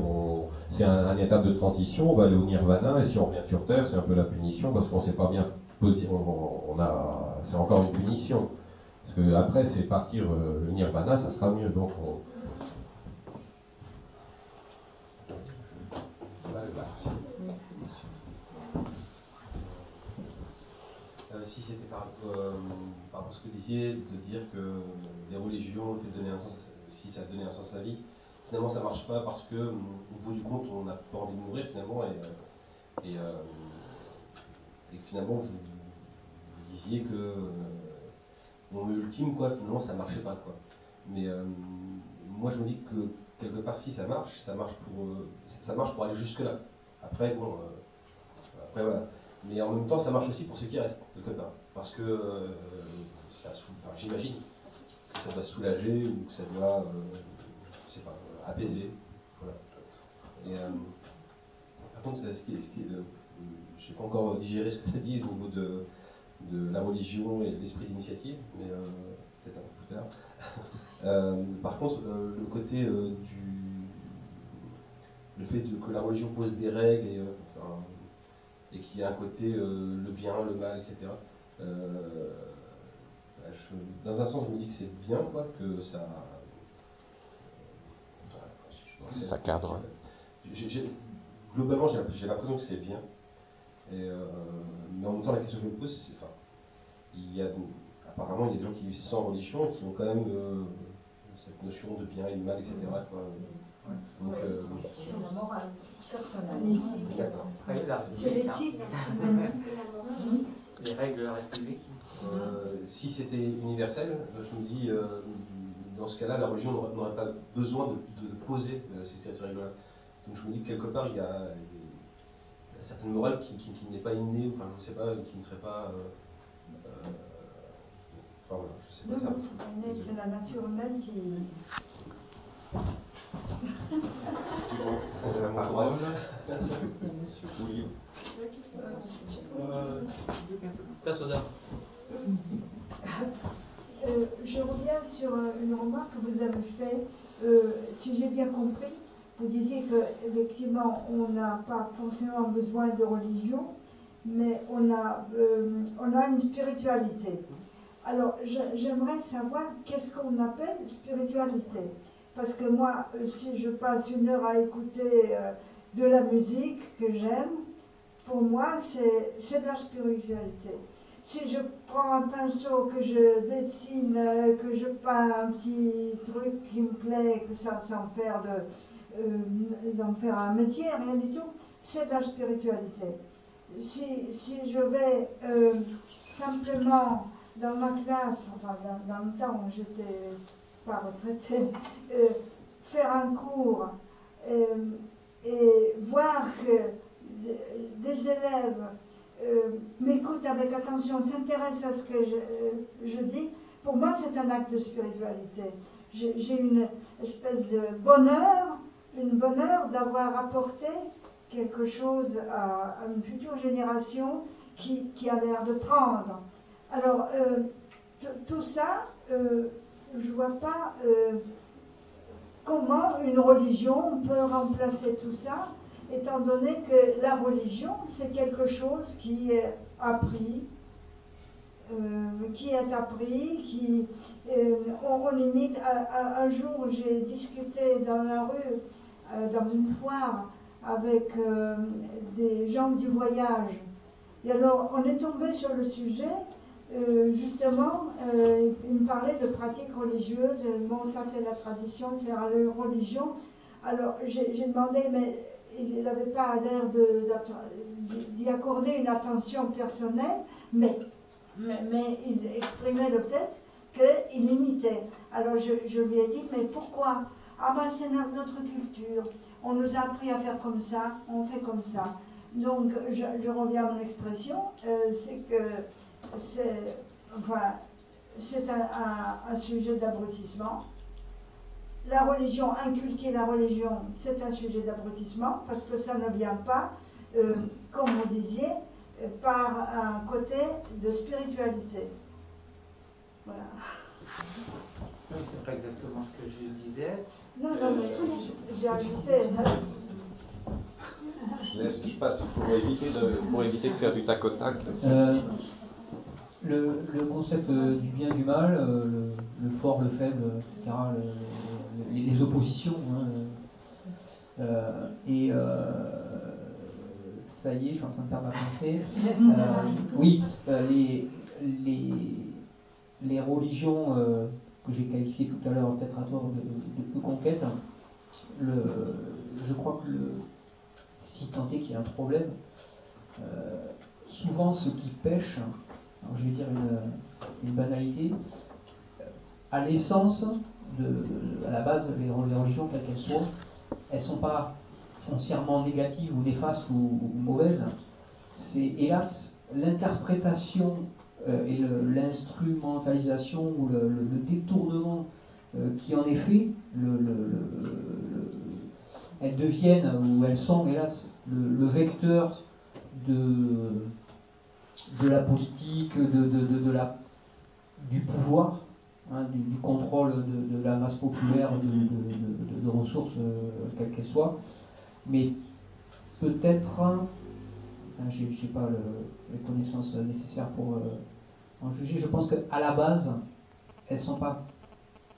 [SPEAKER 4] c'est un, étape de transition, on va aller au nirvana, et si on revient sur Terre, c'est un peu la punition, parce qu'on s'est pas bien on, a, c'est encore une punition. Parce que après, c'est partir euh, le nirvana, ça sera mieux. Donc
[SPEAKER 10] Euh, si c'était par, euh, par rapport à ce que vous disiez, de dire que les religions, si ça donné un sens à la vie, finalement ça marche pas parce que au bout du compte on n'a pas envie de mourir finalement et, euh, et, finalement vous, disiez que mon ultime quoi finalement ça marchait pas quoi. Mais moi je me dis que quelque part si ça marche, ça marche pour ça marche pour aller jusque là. Après bon après voilà. Mais en même temps, ça marche aussi pour ceux qui restent, quelque part. Parce que euh, ça, enfin, j'imagine que ça doit soulager ou que ça doit, euh, sais pas, apaiser. Voilà. Et, euh, par contre, ce qui, ce qui je n'ai pas encore digéré ce que ça dit au niveau de, de la religion et de l'esprit d'initiative, mais peut-être un peu plus tard. par contre, le côté du. le fait de, que la religion pose des règles et enfin, et qui a un côté euh, le bien, le mal, etc. Euh, bah, dans un sens, je me dis que c'est bien, quoi, que ça.
[SPEAKER 4] ça cadre.
[SPEAKER 10] globalement, j'ai l'impression que c'est bien. Et, euh, mais en même temps, la question que je me pose, c'est. Enfin, il y a, apparemment, il y a des gens qui vivent sans religion et qui ont quand même cette notion de bien et de mal, etc. Quoi.
[SPEAKER 1] Donc, la morale.
[SPEAKER 8] C'est l'éthique. Les règles de la République.
[SPEAKER 10] Euh, si c'était universel, je me dis, euh, dans ce cas-là, la religion n'aurait pas besoin de, poser euh, ces, règles-là. Donc je me dis que quelque part, il y a, une certaine morale qui, n'est pas innée, enfin je ne sais pas, qui ne serait pas. enfin voilà, je sais pas ça.
[SPEAKER 1] C'est la nature humaine qui. Euh, je reviens sur euh, une remarque que vous avez faite. Euh, si j'ai bien compris, vous disiez qu'effectivement, on n'a pas forcément besoin de religion, mais on a, on a une spiritualité. Alors, j'aimerais savoir qu'est-ce qu'on appelle spiritualité. Parce que moi, euh, si je passe une heure à écouter euh, de la musique que j'aime, pour moi, c'est de la spiritualité. Si je prends un pinceau, que je dessine, euh, que je peins un petit truc qui me plaît, que ça, sans faire, de, faire un métier, rien du tout, c'est de la spiritualité. Si, si je vais simplement dans ma classe, enfin dans le temps où j'étais retraité, euh, faire un cours euh, et voir que des élèves euh, m'écoutent avec attention, s'intéressent à ce que je, dis, pour moi c'est un acte de spiritualité. J'ai une espèce de bonheur, une bonheur d'avoir apporté quelque chose à, une future génération qui a l'air de prendre. Alors, tout ça, je ne vois pas euh, comment une religion peut remplacer tout ça, étant donné que la religion, c'est quelque chose qui est appris, euh, qui est appris, qui euh, on, limite. un jour, j'ai discuté dans la rue, dans une foire, avec des gens du voyage. Et alors, on est tombé sur le sujet euh, justement, euh, il me parlait de pratiques religieuses. Bon, ça c'est la tradition, c'est la religion. Alors j'ai demandé, mais il n'avait pas l'air d'y accorder une attention personnelle, mais, mais, il exprimait le fait qu'il imitait. Alors je, lui ai dit, mais pourquoi? Ah ben c'est notre culture, on nous a appris à faire comme ça, on fait comme ça. Donc je, reviens à mon expression, euh, c'est que c'est enfin, un, un, sujet d'abrutissement. La religion, inculquer la religion, c'est un sujet d'abrutissement parce que ça ne vient pas, euh, comme vous disiez, par un côté de spiritualité. Voilà.
[SPEAKER 8] Oui, c'est pas exactement ce que je disais.
[SPEAKER 1] Non, non, mais j'ai ajouté.
[SPEAKER 4] Je laisse, je passe pour éviter de, pour éviter de faire du tac au tac?
[SPEAKER 7] Euh, le, le, concept euh, du bien du mal, euh, le, fort, le faible, etc., les, oppositions. Hein, et ça y est, je suis en train de perdre ma pensée. oui, les, les, les religions que j'ai qualifiées tout à l'heure, peut-être à tort, de, de, conquête, le, je crois que le, si tant est qu'il y a un problème, souvent ce qui pêche, je vais dire une, banalité, à l'essence, à la base, les, religions, quelles qu'elles soient, elles ne sont pas foncièrement négatives ou néfastes ou, mauvaises. C'est hélas l'interprétation euh, et l'instrumentalisation ou le, détournement euh, qui en est fait, elles deviennent ou elles sont hélas le vecteur de, de la politique, de, la, du pouvoir, hein, du, contrôle de, la masse populaire, de, ressources, euh, quelles qu'elles soient. Mais peut-être, hein, je n'ai pas les connaissances nécessaires pour euh, en juger, je pense qu'à la base, elles ne sont pas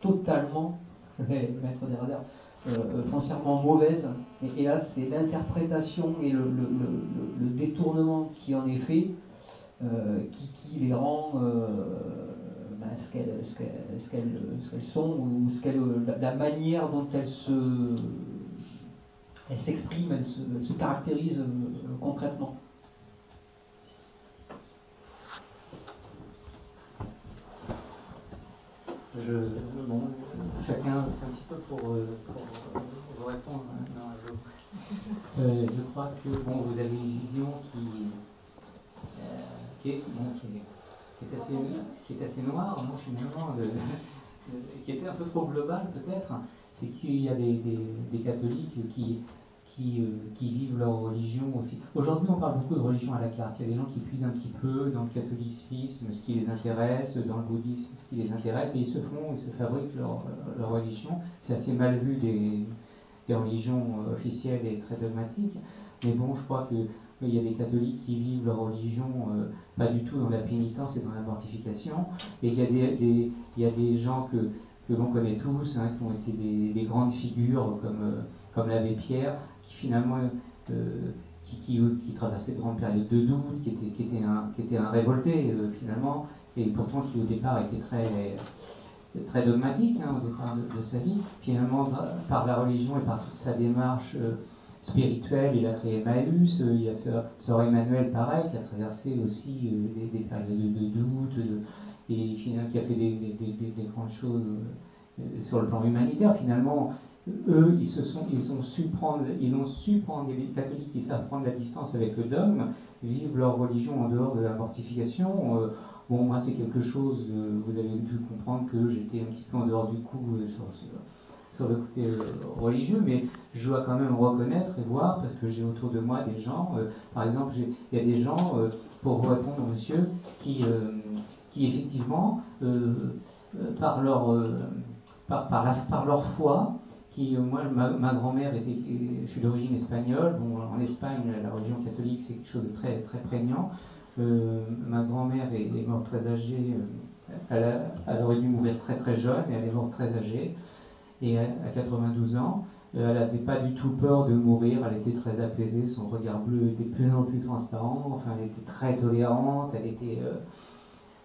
[SPEAKER 7] totalement, je vais mettre des radars, euh, foncièrement mauvaises, mais hélas, c'est l'interprétation et le, le, détournement qui en est fait euh, qui, qui, les rend euh, ben, ce qu'elles sont ou ce la, la, manière dont elles se elles s'expriment, elles se, se, caractérisent euh, concrètement.
[SPEAKER 8] Je, bon, chacun, c'est un petit peu pour, pour, vous répondre. Hein, je crois que bon, vous avez une vision qui, qui est, assez, noir, finalement, qui était un peu trop global peut-être, c'est qu'il y a des, catholiques euh, qui, vivent leur religion aussi. Aujourd'hui, on parle beaucoup de religion à la carte. Il y a des gens qui puisent un petit peu dans le catholicisme, ce qui les intéresse, dans le bouddhisme, ce qui les intéresse, et ils se font, ils se fabriquent leur, religion. C'est assez mal vu des, des religions euh, officielles et très dogmatiques. Mais bon, je crois que il y a des catholiques qui vivent leur religion euh, pas du tout dans la pénitence et dans la mortification. Et il y a des, gens que, l'on connaît tous, hein, qui ont été des, grandes figures comme, euh, comme l'abbé Pierre, qui finalement euh, qui, traversait de grandes périodes de doute, qui était, un, révolté finalement, et pourtant qui au départ était très dogmatique hein, au départ de, sa vie, finalement par la religion et par toute sa démarche spirituel, il a créé Emmaüs, euh, il y a Sœur, Emmanuel pareil, qui a traversé aussi euh, des, périodes de, doute, et finalement qui a fait des, grandes choses euh, sur le plan humanitaire. Finalement, eux, ils, se sont, ils, ont su prendre, ils ont su prendre, les catholiques qui savent prendre la distance avec le dogme, vivre leur religion en dehors de la mortification. bon, moi, c'est quelque chose, vous avez dû comprendre que j'étais un petit peu en dehors du coup sur, sur le côté religieux, mais je dois quand même reconnaître et voir, parce que j'ai autour de moi des gens, euh, par exemple, il y a des gens, euh, pour vous répondre, monsieur, qui, qui effectivement, par, leur, par, par, leur foi, qui, moi, ma, grand-mère était, je suis d'origine espagnole, bon, en Espagne, la religion catholique, c'est quelque chose de très, très prégnant. ma grand-mère est, morte très âgée, elle, aurait dû mourir très très jeune, et elle est morte très âgée. Et à 92 ans, euh, elle n'avait pas du tout peur de mourir, elle était très apaisée, son regard bleu était de plus en plus transparent, enfin elle était très tolérante, elle était... Euh,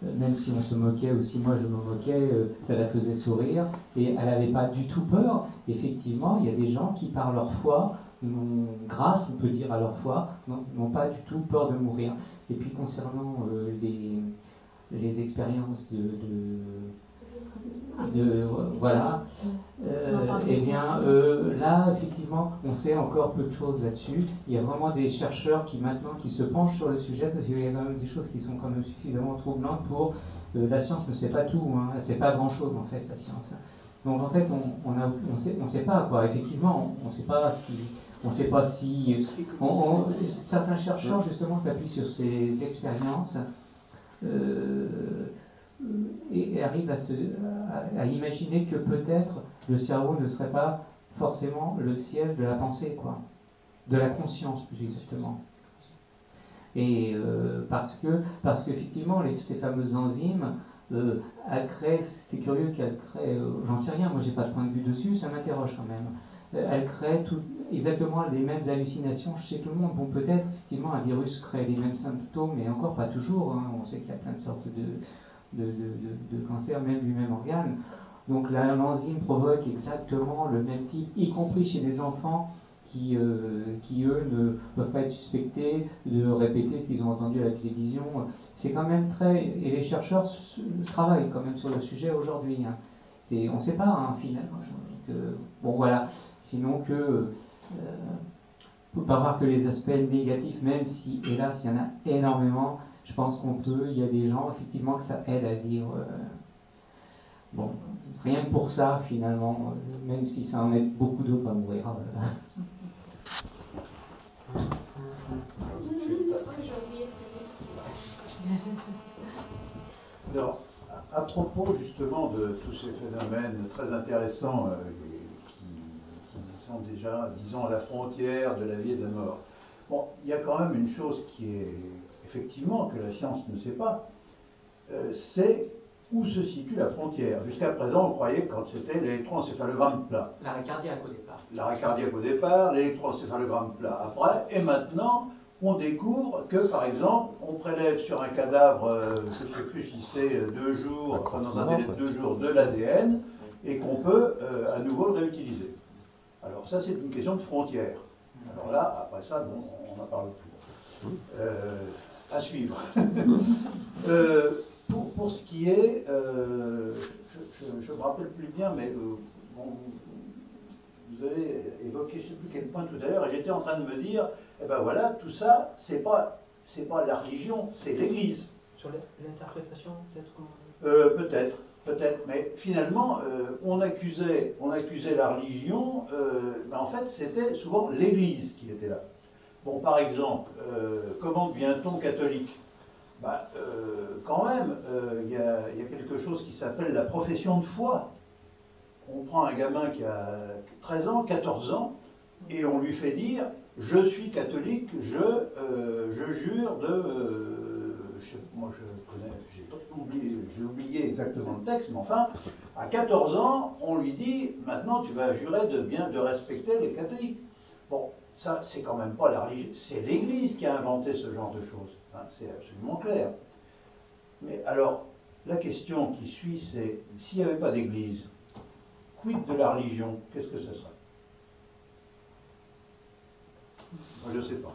[SPEAKER 8] même si on se moquait ou si moi je me moquais, ça la faisait sourire. Et elle n'avait pas du tout peur. Effectivement, il y a des gens qui, par leur foi, grâce, on peut dire, à leur foi, n'ont pas du tout peur de mourir. Et puis concernant les, les expériences de, voilà, euh, eh bien euh, là effectivement on sait encore peu de choses là-dessus. Il y a vraiment des chercheurs qui maintenant qui se penchent sur le sujet parce qu'il y a quand même des choses qui sont quand même suffisamment troublantes pour euh, la science ne sait pas tout, hein, c'est pas grand-chose en fait la science. Donc en fait on, on, a, on sait, on sait pas quoi. Effectivement on, ne sait pas si on sait pas si certains chercheurs justement s'appuient sur ces expériences euh, et, arrive à, imaginer que peut-être le cerveau ne serait pas forcément le siège de la pensée, quoi, de la conscience plus exactement. Et euh, parce que parce qu'effectivement ces fameuses enzymes euh, elles créent, c'est curieux qu'elles créent, j'en sais rien, moi j'ai pas de point de vue dessus, ça m'interroge quand même. elles créent exactement les mêmes hallucinations chez tout le monde. Bon, peut-être, effectivement, un virus crée les mêmes symptômes, mais encore pas toujours. Hein. On sait qu'il y a plein de sortes de, de, cancers, même du même organe. Donc l'enzyme provoque exactement le même type, y compris chez des enfants qui, euh, qui, eux, ne peuvent pas être suspectés de répéter ce qu'ils ont entendu à la télévision. C'est quand même très... Et les chercheurs travaillent quand même sur le sujet aujourd'hui. Hein. On ne sait pas, hein, finalement. bon, voilà. Sinon que ne euh, pas voir que les aspects négatifs, même si, hélas, il y en a énormément, je pense qu'on peut, il y a des gens, effectivement, que ça aide à vivre. Euh, bon, rien que pour ça, finalement, euh, même si ça en aide beaucoup d'autres à mourir.
[SPEAKER 6] Alors, à propos justement de tous ces phénomènes très intéressants sont déjà, disons, à la frontière de la vie et de la mort. Bon, il y a quand même une chose qui est effectivement que la science ne sait pas, euh, c'est où se situe la frontière. Jusqu'à présent, on croyait que quand c'était l'électroencéphalogramme plat.
[SPEAKER 8] L'arrêt cardiaque au départ.
[SPEAKER 6] L'arrêt cardiaque au départ, l'électroencéphalogramme plat après, et maintenant, on découvre que, par exemple, on prélève sur un cadavre, euh, je ne sais plus si c'est euh, deux jours, dans un délai de deux jours, de l'ADN, et qu'on peut à nouveau le réutiliser. Alors ça, c'est une question de frontière. Alors là, après ça, bon, on en parle plus. Euh, à suivre. Euh, pour, pour, ce qui est, euh, je ne me rappelle plus bien, mais bon, vous avez évoqué je ne sais plus quel point tout à l'heure, et j'étais en train de me dire, eh ben voilà, tout ça, c'est pas, c'est pas la religion, c'est l'Église.
[SPEAKER 7] Sur l'interprétation,
[SPEAKER 6] peut-être Peut-être peut-être, mais finalement, euh, on, accusait, on accusait la religion, euh, mais en fait, c'était souvent l'Église qui était là. Bon, par exemple, euh, comment devient-on catholique? Bah, Quand même, il y, a quelque chose qui s'appelle la profession de foi. On prend un gamin qui a 13 ans, 14 ans, et on lui fait dire, je suis catholique, je, je jure de moi je connais, j'ai oublié, oublié exactement le texte, mais enfin, à 14 ans, on lui dit, maintenant tu vas jurer de bien, de respecter les catholiques. Bon, ça, c'est quand même pas la religion, c'est l'Église qui a inventé ce genre de choses, c'est absolument clair. Mais alors, la question qui suit, c'est, s'il n'y avait pas d'Église, quid de la religion, qu'est-ce que ce serait? Je ne sais pas.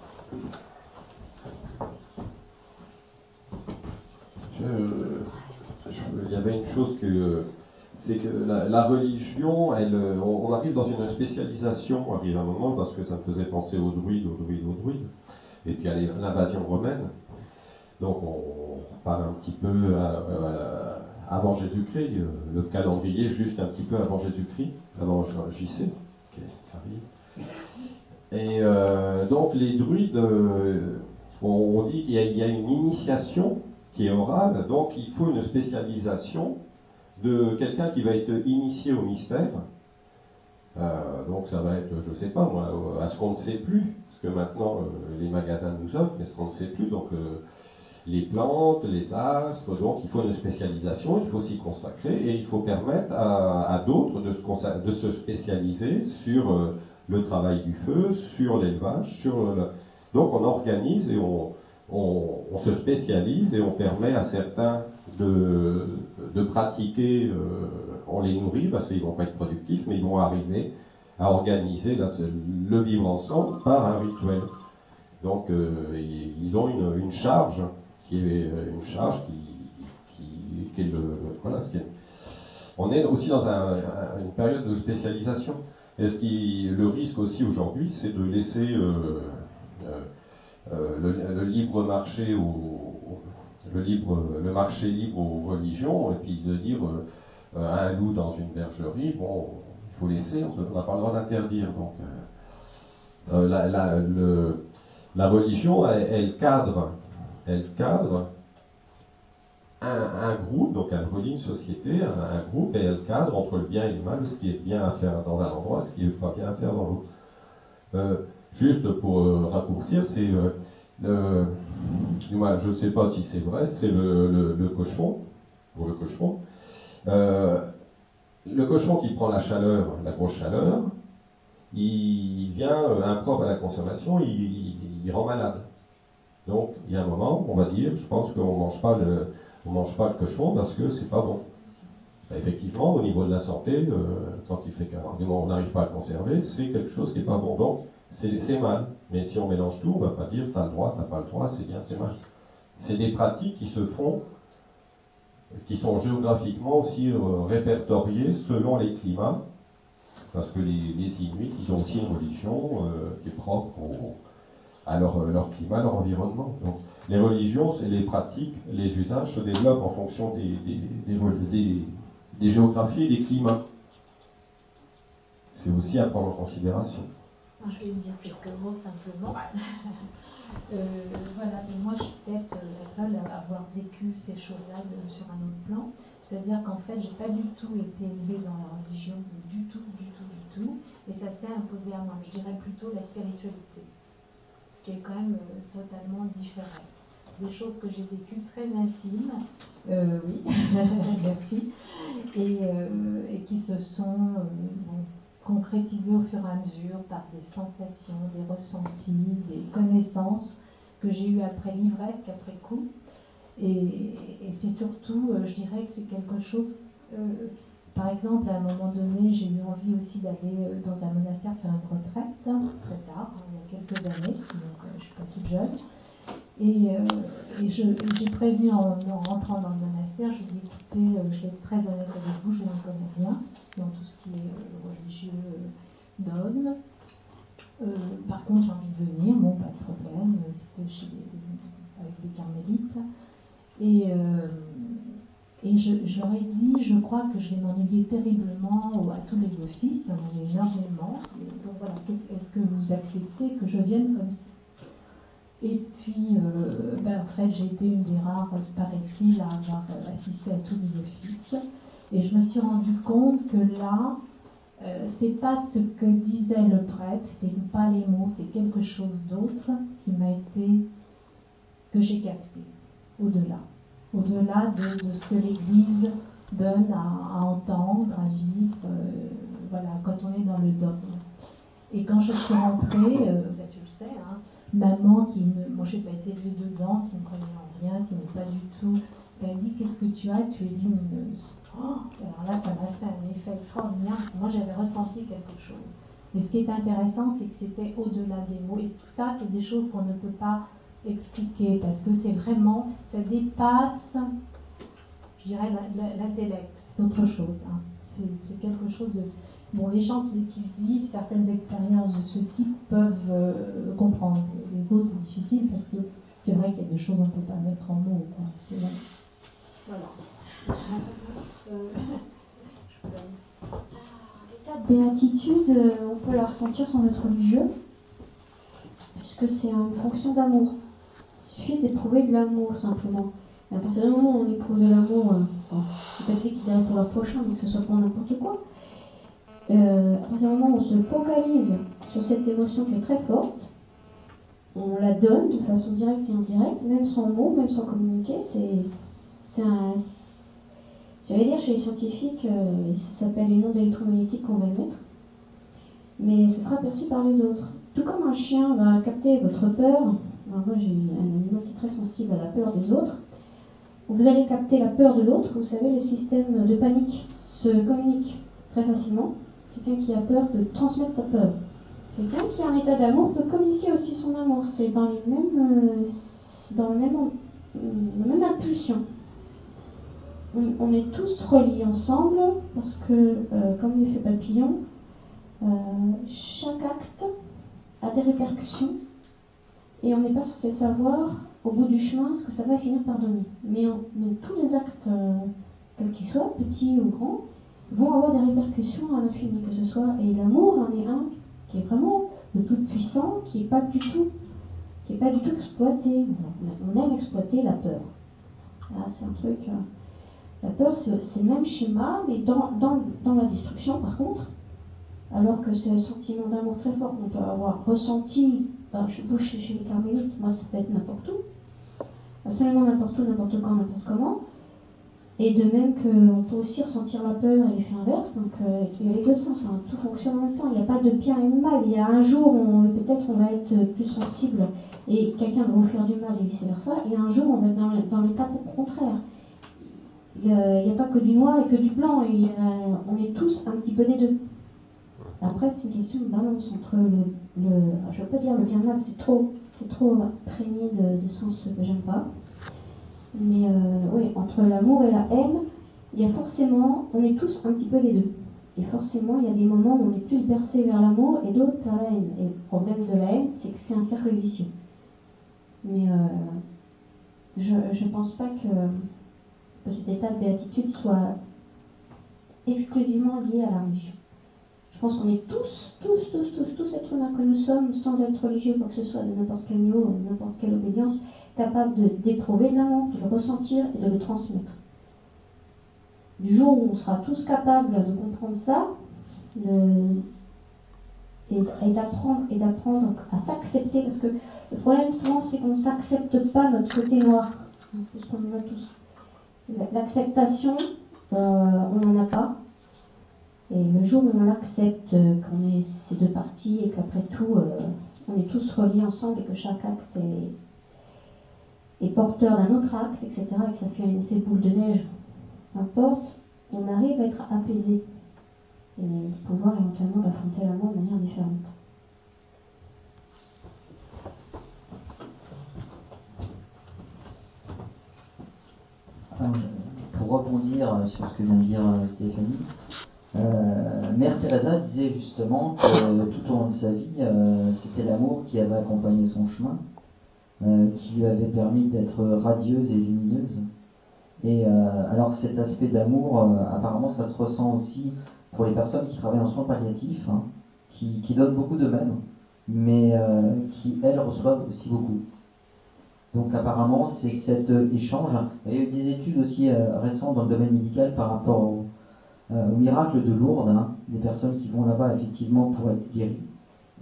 [SPEAKER 4] il y avait une chose que c'est que la, religion, elle, on, arrive dans une spécialisation, arrive un moment, parce que ça me faisait penser aux druides, aux druides, aux druides, et puis à l'invasion romaine. Donc on part un petit peu avant Jésus-Christ, le calendrier juste un petit peu avant Jésus-Christ, avant JC, qui. Et euh, donc les druides, euh, on, dit qu'il y, a une initiation qui est orale, donc il faut une spécialisation de quelqu'un qui va être initié au mystère. Euh, donc ça va être, je ne sais pas moi, à ce qu'on ne sait plus, parce que maintenant euh, les magasins nous offrent, mais ce qu'on ne sait plus, donc euh, les plantes, les astres, donc il faut une spécialisation, il faut s'y consacrer, et il faut permettre à, d'autres de, de, se spécialiser sur le travail du feu, sur l'élevage, sur. Donc on organise et on, on, se spécialise et on permet à certains de, de pratiquer, euh, on les nourrit parce qu'ils vont pas être productifs, mais ils vont arriver à organiser le vivre ensemble par un rituel. Donc euh, ils ont une, une, charge qui est une charge qui, qui, est le voilà. on est aussi dans un, une période de spécialisation. Et ce qui, le risque aussi aujourd'hui, c'est de laisser euh, euh, le, libre marché au, le libre le marché libre aux religions et puis de dire euh, un loup dans une bergerie bon il faut laisser on n'a pas le droit d'interdire donc euh, la, la, le, la, religion elle, cadre elle cadre un, un, groupe, donc elle relie une société, un, groupe, et elle cadre entre le bien et le mal, ce qui est bien à faire dans un endroit, ce qui n'est pas bien à faire dans l'autre. Juste pour euh, raccourcir, c'est euh, moi, je ne sais pas si c'est vrai, c'est le, cochon, pour le cochon. Euh, le cochon qui prend la chaleur, la grosse chaleur, il vient impropre à la consommation, il, rend malade. Donc, il y a un moment, on va dire, je pense qu'on mange mange pas le cochon parce que c'est pas bon. effectivement, au niveau de la santé, quand il fait qu'un on n'arrive pas à le conserver, c'est quelque chose qui n'est pas bon. C'est mal. Mais si on mélange tout, on va pas dire t'as le droit, t'as pas le droit, c'est bien, c'est mal. C'est des pratiques qui se font, qui sont géographiquement aussi euh, répertoriées selon les climats, parce que les, Inuits, ils ont aussi une religion euh, qui est propre à leur, leur, climat, leur environnement. Donc, les religions, les pratiques, les usages se développent en fonction des, des, des géographies et des climats. C'est aussi à prendre en considération
[SPEAKER 9] je vais dire quelques mots simplement. Euh, voilà, mais moi je suis peut-être euh, la seule à avoir vécu ces choses-là sur un autre plan. C'est-à-dire qu'en fait, j'ai pas du tout été élevée dans la religion, du tout, du tout, du tout. Et ça s'est imposé à moi. Je dirais plutôt la spiritualité. Ce qui est quand même euh, totalement différent. Des choses que j'ai vécues très intimes, oui, merci, et, et, qui se sont concrétisé au fur et à mesure par des sensations, des ressentis, des connaissances que j'ai eues après l'ivresse qu'après coup. Et, c'est surtout, euh, je dirais que c'est quelque chose. Euh, par exemple, à un moment donné, j'ai eu envie aussi d'aller euh, dans un monastère faire une retraite, très tard, hein, il y a quelques années, donc je ne suis pas toute jeune. Et, j'ai prévu en, rentrant dans le monastère, je lui ai dit écoutez, je vais être très honnête avec vous, je ne connais rien dans tout ce qui est religieux, dogme. Euh, par contre, j'ai envie de venir, bon, pas de problème, c'était chez avec des carmélites. Et, euh, et je, dit, je crois que je vais m'ennuyer terriblement à tous les offices, en avait énormément. donc voilà, est-ce que vous acceptez que je vienne comme ça? Et puis, euh, en fait, j'ai été une des rares, paraît-il, à avoir assisté à tous les offices. Et je me suis rendu compte que là, euh, c'est pas ce que disait le prêtre, c'était pas les mots, c'est quelque chose d'autre qui m'a été que j'ai capté au-delà, au-delà de, ce que l'Église donne à, entendre, à vivre, euh, voilà, quand on est dans le dogme. Et quand je suis rentrée, euh, ben, tu le sais, hein, maman qui ne, moi j'ai pas été élevée dedans, qui ne connaît en rien, qui n'est pas du tout, elle dit qu'est-ce que tu as, tu es lumineuse. Oh, alors là, ça m'a fait un effet extraordinaire. Moi, j'avais ressenti quelque chose. Mais ce qui est intéressant, c'est que c'était au-delà des mots. Et ça, c'est des choses qu'on ne peut pas expliquer parce que c'est vraiment, ça dépasse, je dirais, l'intellect. C'est autre chose. Hein. C'est quelque chose de. Bon, les gens qui, vivent certaines expériences de ce type peuvent euh, comprendre. Les autres, c'est difficile parce que c'est vrai qu'il y a des choses qu'on ne peut pas mettre en mots. Voilà.
[SPEAKER 11] L'état de béatitude, euh, on peut la ressentir sans être religieux, puisque c'est une fonction d'amour. Il suffit d'éprouver de l'amour simplement. Et à partir du moment où on éprouve de l'amour, euh, c'est pas fait qu'il dirait pour leur prochain, mais que ce soit pour n'importe quoi, euh, à partir du moment où on se focalise sur cette émotion qui est très forte, on la donne de façon directe et indirecte, même sans mots, même sans communiquer, c'est un, J'allais dire chez les scientifiques, euh, ça s'appelle les ondes électromagnétiques qu'on va émettre, mais ce sera perçu par les autres. Tout comme un chien va capter votre peur,
[SPEAKER 3] moi j'ai un animal qui est très sensible à la peur des autres, vous allez capter la peur de l'autre. Vous savez, le système de panique se communique très facilement. Quelqu'un qui a peur peut transmettre sa peur. Quelqu'un qui est en état d'amour peut communiquer aussi son amour. C'est dans les mêmes, euh, dans le même, la même impulsion. On, est tous reliés ensemble parce que, euh, comme l'effet papillon, euh, chaque acte a des répercussions et on n'est pas censé savoir au bout du chemin ce que ça va finir par donner. Mais, tous les actes, quels qu'ils soient, petits ou grands, vont avoir des répercussions à l'infini, que ce soit. Et l'amour en est un qui est vraiment le plus puissant, qui n'est pas du tout, qui est pas du tout exploité. On aime exploiter la peur. Ah, c'est un truc. La peur, c'est le même schéma, mais dans, dans, la destruction, par contre, alors que c'est un sentiment d'amour très fort qu'on peut avoir ressenti, ben, je bouge chez les carmélites, moi ça peut être n'importe où, absolument n'importe où, n'importe quand, n'importe comment. Et de même qu'on peut aussi ressentir la peur et l'effet inverse, donc euh, il y a les deux sens, hein. tout fonctionne en même temps, il n'y a pas de bien et de mal. Il y a un jour où peut-être on va être plus sensible et quelqu'un va vous faire du mal et vice versa, et un jour on va être dans, dans l'état contraire. Il n'y a, pas que du noir et que du blanc, on est tous un petit peu des deux. Après, c'est une question de balance entre le. je ne veux pas dire le bien mal, c'est trop, c'est trop imprégné de, de sens que j'aime pas. Mais euh, oui, entre l'amour et la haine, il y a forcément, on est tous un petit peu des deux. Et forcément, il y a des moments où on est plus bercé vers l'amour et d'autres vers la haine. Et le problème de la haine, c'est que c'est un cercle vicieux. Mais euh, je ne pense pas que, que cet état de béatitude soit exclusivement lié à la religion. Je pense qu'on est tous, tous, tous, tous, tous êtres humains que nous sommes, sans être religieux, quoi que ce soit, de n'importe quel niveau, de n'importe quelle obédience, capable d'éprouver l'amour, de le ressentir et de le transmettre. Du jour où on sera tous capables de comprendre ça, et, d'apprendre et d'apprendre à s'accepter, parce que le problème souvent c'est qu'on ne s'accepte pas notre côté noir, parce qu'on en a tous. L'acceptation, euh, on n'en a pas. Et le jour où on l'accepte, qu'on est ces deux parties et qu'après tout, euh, on est tous reliés ensemble et que chaque acte est, porteur d'un autre acte, etc., et que ça fait un effet boule de neige, importe, on arrive à être apaisé et pouvoir éventuellement affronter l'amour de manière différente.
[SPEAKER 5] pour rebondir sur ce que vient de dire euh, Stéphanie, euh, Mère Teresa disait justement que tout au long de sa vie, euh, c'était l'amour qui avait accompagné son chemin euh, qui lui avait permis d'être radieuse et lumineuse. Et euh, alors cet aspect d'amour, euh, apparemment, ça se ressent aussi pour les personnes qui travaillent en soins palliatifs, hein, qui, qui, donnent beaucoup d'eux-mêmes, mais qui, elles, reçoivent aussi beaucoup. Donc apparemment, c'est cet échange. Il y a eu des études aussi récentes dans le domaine médical par rapport au, miracle de Lourdes, hein, des personnes qui vont là-bas effectivement pour être guéries.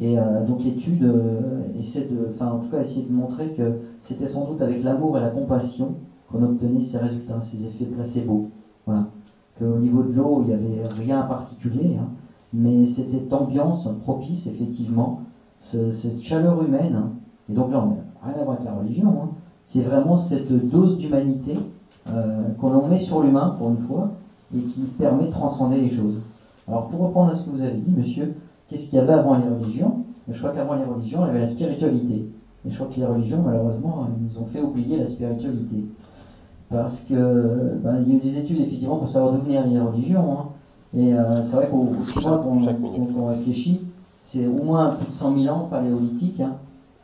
[SPEAKER 5] Et euh, donc l'étude euh, essaie de, enfin en tout cas essayer de montrer que c'était sans doute avec l'amour et la compassion qu'on obtenait ces résultats, ces effets placebo. Voilà. Qu'au niveau de l'eau, il n'y avait rien à particulier, hein, mais c'était ambiance propice, effectivement, cette chaleur humaine. Hein. et donc là, on n'a rien à voir avec la religion. Hein. c'est vraiment cette dose d'humanité euh, qu'on met sur l'humain, pour une fois, et qui permet de transcender les choses. Alors pour reprendre à ce que vous avez dit, monsieur, Qu'est-ce qu'il y avait avant les religions? Je crois qu'avant les religions, il y avait la spiritualité. Et je crois que les religions, malheureusement, nous ont fait oublier la spiritualité. Parce que ben, il y a eu des études effectivement pour savoir d'où venaient les religions. Hein. Et euh, c'est vrai qu'au Chinois, quand on réfléchit, c'est au moins plus de 100 000 ans paléolithique, hein,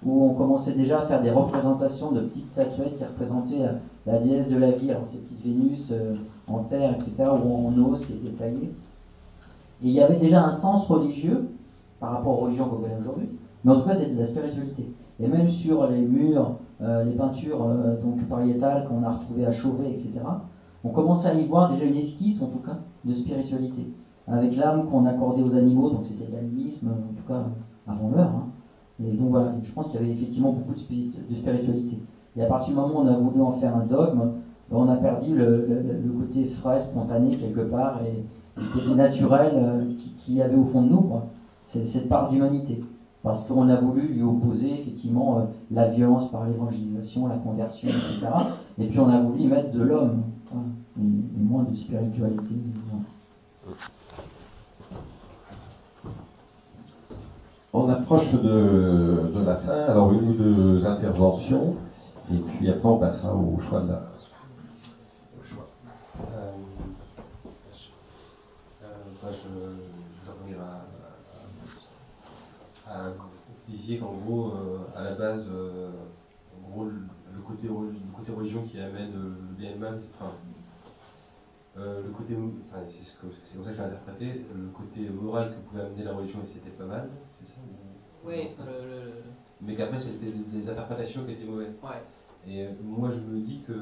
[SPEAKER 5] où on commençait déjà à faire des représentations de petites statuettes qui représentaient la, déesse de la vie, alors ces petites Vénus euh, en terre, etc., ou en os qui étaient taillées. Et il y avait déjà un sens religieux par rapport aux religions qu'on connaît aujourd'hui, mais en tout cas c'était de la spiritualité. Et même sur les murs, euh, les peintures euh, donc pariétales qu'on a retrouvées à Chauvet, etc., on commençait à y voir déjà une esquisse en tout cas de spiritualité, avec l'âme qu'on accordait aux animaux, donc c'était de l'animisme en tout cas avant l'heure. Hein. Et donc voilà, je pense qu'il y avait effectivement beaucoup de, spiritualité. Et à partir du moment où on a voulu en faire un dogme, ben, on a perdu le, côté frais, spontané quelque part, et le côté naturel euh, qu'il y avait au fond de nous. Quoi cette part d'humanité. parce qu'on a voulu lui opposer effectivement euh, la violence par l'évangélisation, la conversion, etc. Et puis on a voulu y mettre de l'homme, et, moins de spiritualité.
[SPEAKER 4] On approche de, la fin, alors une ou deux interventions, et puis après on passera au choix de la.
[SPEAKER 10] Euh, euh, bah, je, vais revenir à, vous disiez qu'en gros, euh, à la base, en gros, le côté, religion qui amène le bien et enfin, le côté, c'est comme ça que j'ai interprété, le côté moral que pouvait amener la religion et c'était pas mal, c'est ça
[SPEAKER 12] Oui,
[SPEAKER 10] mais qu'après c'était des, interprétations qui étaient mauvaises.
[SPEAKER 12] Ouais.
[SPEAKER 10] Et moi je me dis que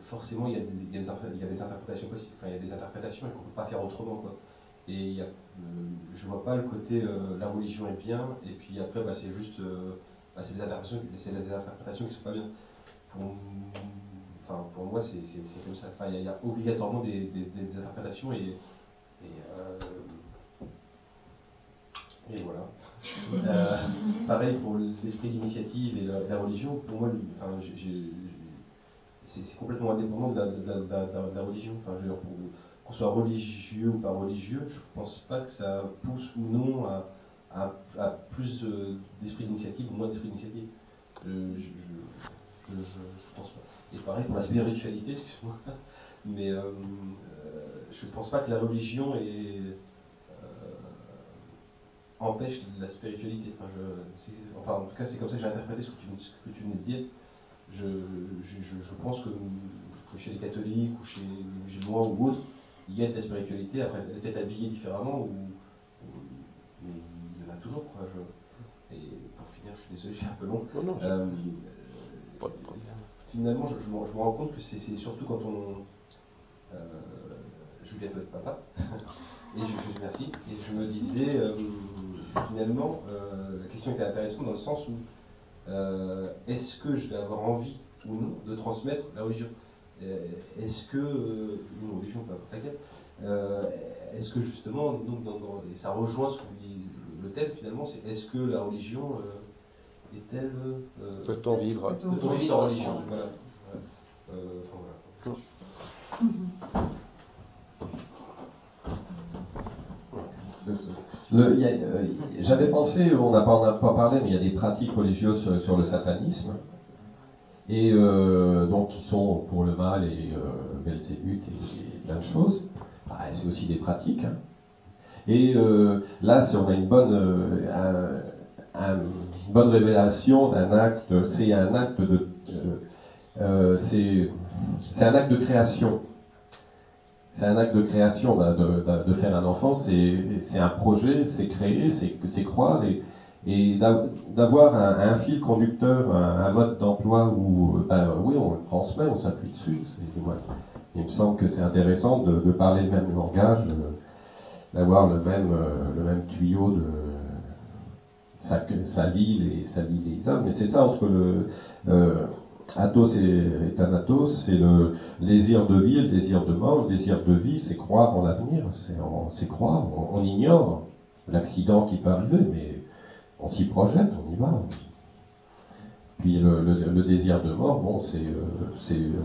[SPEAKER 10] forcément il y, a des, il, y a des, interprétations possibles, enfin il y a des interprétations et qu'on ne peut pas faire autrement quoi. Et il y a, euh, je vois pas le côté euh, la religion est bien et puis après bah, c'est juste euh, bah, c'est des interprétations, c'est qui sont pas bien. Pour, enfin pour moi c'est, comme ça. Enfin il y, a obligatoirement des, des, interprétations et et, et voilà. pareil pour l'esprit d'initiative et la, religion, pour moi, c'est complètement indépendant de la, religion. Enfin, qu'on soit religieux ou pas religieux, je ne pense pas que ça pousse ou non à, plus d'esprit d'initiative ou moins d'esprit d'initiative. Je, je, pense pas. Et pareil pour la spiritualité, excuse-moi, mais euh, euh, je ne pense pas que la religion euh, empêche la spiritualité. Enfin, enfin, en tout cas, c'est comme ça que j'ai interprété ce que tu, ce que tu venais de dire je, je, pense que, chez les catholiques ou chez les musulmans ou autres, il y a de la spiritualité, après elle est peut-être habillée différemment, ou, mais il y en a toujours. Quoi, et pour finir, je suis désolé, je suis un peu long. Euh, finalement, je, me, rends compte que c'est surtout quand on. Euh, je vais être papa, et je, je merci, et je me disais, euh, finalement, la question était intéressante dans le sens où euh, est-ce que je vais avoir envie ou non de transmettre la religion? Euh, Est-ce que, euh, une religion, pas laquelle, est-ce que justement, donc, et ça rejoint ce que vous dit le thème finalement, c'est est-ce que la religion est-elle.
[SPEAKER 4] Peut-on vivre?
[SPEAKER 10] Peut-on vivre sans religion? Voilà. enfin, voilà.
[SPEAKER 4] Euh, j'avais pensé, on n'a pas, pas, parlé, mais il y a des pratiques religieuses sur, le satanisme, et euh, donc qui sont pour le mal et euh, Belzébuth et, plein de choses. Ah, c'est aussi des pratiques. Hein. Et euh, là, si on a une bonne, bonne révélation d'un acte, c'est un acte de, c'est un acte de création c'est un acte de création de, faire un enfant, c'est un projet, c'est créer, c'est croire et, et d'avoir un, fil conducteur, un, mode d'emploi où, ben, oui, on le transmet, on s'appuie dessus. Il me semble que c'est intéressant de, parler le même langage, d'avoir le même, euh, le même tuyau de. Ça, ça lie les, ça lie les mais c'est ça entre le. Euh, Athos et Thanatos, c'est le désir de vie et le désir de mort. Le désir de vie, c'est croire en l'avenir, c'est croire, on, ignore l'accident qui peut arriver, mais on s'y projette, on y va. Puis le, désir de mort, bon, c'est, euh,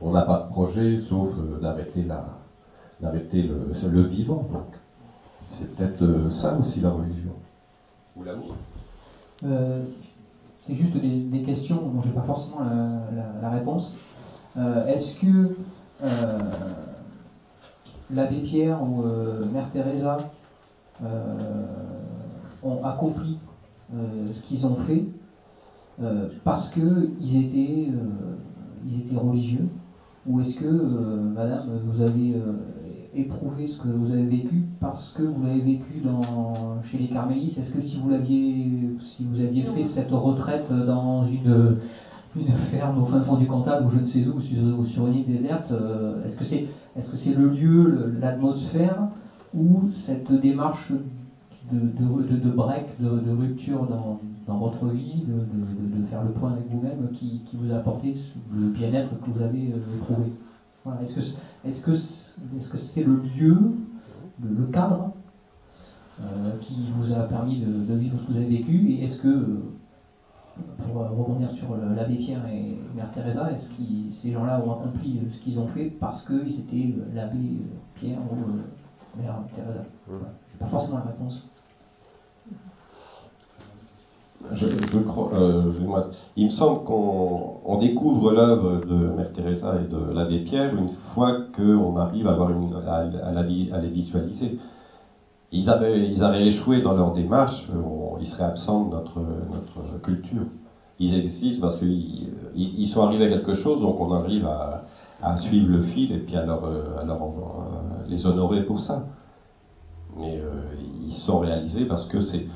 [SPEAKER 4] on n'a pas de projet sauf euh, d'arrêter la, d'arrêter le, vivant. c'est peut-être euh, ça aussi la religion.
[SPEAKER 10] Ou l'amour.
[SPEAKER 7] C'est juste des, questions dont je n'ai pas forcément la, réponse. Euh, est-ce que euh, l'abbé Pierre ou euh, Mère Teresa ont accompli ce qu'ils ont fait parce qu'ils étaient, étaient religieux? Ou est-ce que, madame, vous avez éprouvé ce que vous avez vécu parce que vous l'avez vécu dans, chez les carmélites? Est-ce que si vous l'aviez, si vous aviez fait cette retraite dans une, une ferme au fin fond du Cantal ou je ne sais où, sur, sur une île déserte, euh, est-ce que c'est est-ce que c'est le lieu, l'atmosphère ou cette démarche de, de, de, break, de, rupture dans, dans, votre vie, de, faire le point avec vous-même qui, qui, vous a apporté le bien-être que vous avez euh, Est-ce que est-ce que est-ce que c'est le lieu, le, cadre
[SPEAKER 13] qui vous a permis de, vivre ce que vous avez vécu? Et est-ce que, pour rebondir sur l'abbé Pierre et Mère Teresa, est-ce que ces gens-là ont accompli ce qu'ils ont fait parce qu'ils étaient l'abbé Pierre ou Mère Teresa? Je n'ai pas forcément la réponse.
[SPEAKER 4] Euh, il me semble qu'on découvre l'œuvre de Mère Teresa et de l'abbé Pierre une fois qu'on arrive à, la, les visualiser. Ils avaient, échoué dans leur démarche, ils seraient absents de notre, culture. Ils existent parce qu'ils ils sont arrivés à quelque chose, donc on arrive à, suivre le fil et puis à, leur, les honorer pour ça. Mais euh, ils sont réalisés parce que c'est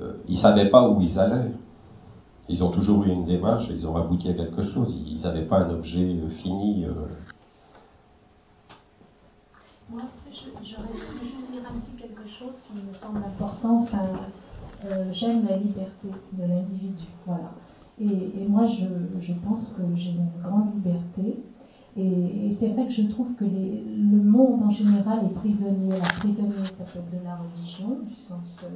[SPEAKER 4] euh, ils ne savaient pas où ils allaient. Ils ont toujours eu une démarche, ils ont abouti à quelque chose. Ils n'avaient pas un objet euh, fini. Euh.
[SPEAKER 9] Moi, j'aurais voulu juste dire un petit quelque chose qui me semble important. Enfin, j'aime la liberté de l'individu. Voilà. Et, moi, je, pense que j'ai une grande liberté. Et, c'est vrai que je trouve que les, le monde en général est prisonnier. Prisonnier, ça peut être de la religion, du sens de,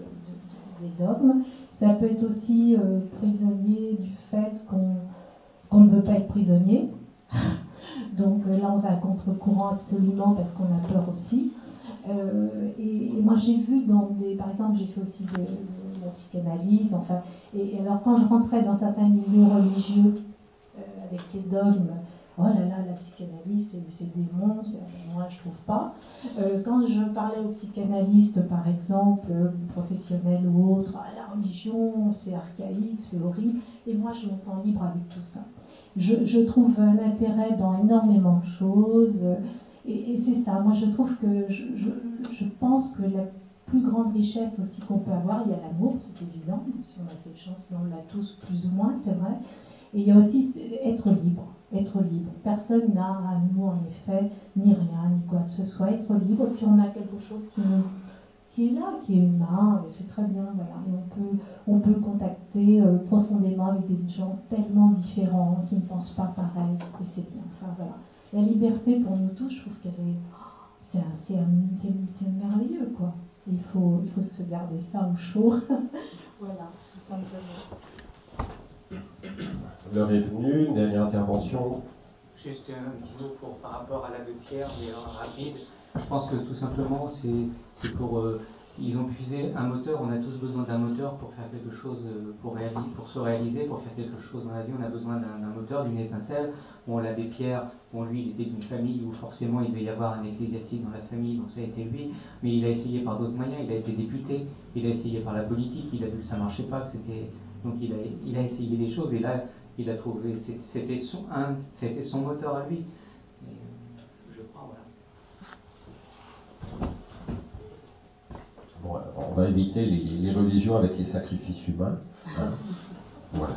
[SPEAKER 9] des dogmes. Ça peut être aussi euh, prisonnier du fait qu'on ne veut pas être prisonnier. Donc euh, là, on va à contre-courant absolument parce qu'on a peur aussi. Euh, et, moi, j'ai vu dans des. Par exemple, j'ai fait aussi de, la psychanalyse. Enfin, et, alors, quand je rentrais dans certains milieux religieux avec les dogmes, oh là là, la psychanalyse, c'est démon, moi je trouve pas. Euh, quand je parlais aux psychanalystes, par exemple, euh, professionnels ou autres, ah, la religion, c'est archaïque, c'est horrible, et moi je me sens libre avec tout ça. Je, trouve un intérêt dans énormément de choses, et, c'est ça, moi je trouve que je, pense que la plus grande richesse aussi qu'on peut avoir, il y a l'amour, c'est évident, si on a cette chance, on l'a tous plus ou moins, c'est vrai, et il y a aussi être libre être libre. Personne n'a à nous, en effet, ni rien, ni quoi que ce soit. Être libre, puis on a quelque chose qui, qui est là, qui est humain, et c'est très bien, voilà. Et on peut, on peut contacter euh, profondément avec des gens tellement différents, qui ne pensent pas pareil, et c'est bien. Enfin, voilà. La liberté, pour nous tous, je trouve qu'elle est. C'est merveilleux, quoi. Il faut, il faut se garder ça au chaud. voilà, tout simplement.
[SPEAKER 4] L'heure est venue, une dernière intervention.
[SPEAKER 8] Juste un petit mot par rapport à l'abbé Pierre, mais rapide. Je pense que tout simplement, c'est pour. Euh, ils ont puisé un moteur, on a tous besoin d'un moteur pour faire quelque chose, euh, pour, se réaliser, pour faire quelque chose dans la vie, on a besoin d'un moteur, d'une étincelle. Bon, l'abbé Pierre, bon, lui, il était d'une famille où forcément il devait y avoir un ecclésiastique dans la famille, donc ça a été lui, mais il a essayé par d'autres moyens, il a été député, il a essayé par la politique, il a vu que ça marchait pas, que donc il a, il a essayé des choses et là, il a trouvé, c'était son, c'était son moteur à lui. Et, je crois,
[SPEAKER 4] voilà. Bon, on va éviter les, les, religions avec les sacrifices humains. Hein. Voilà.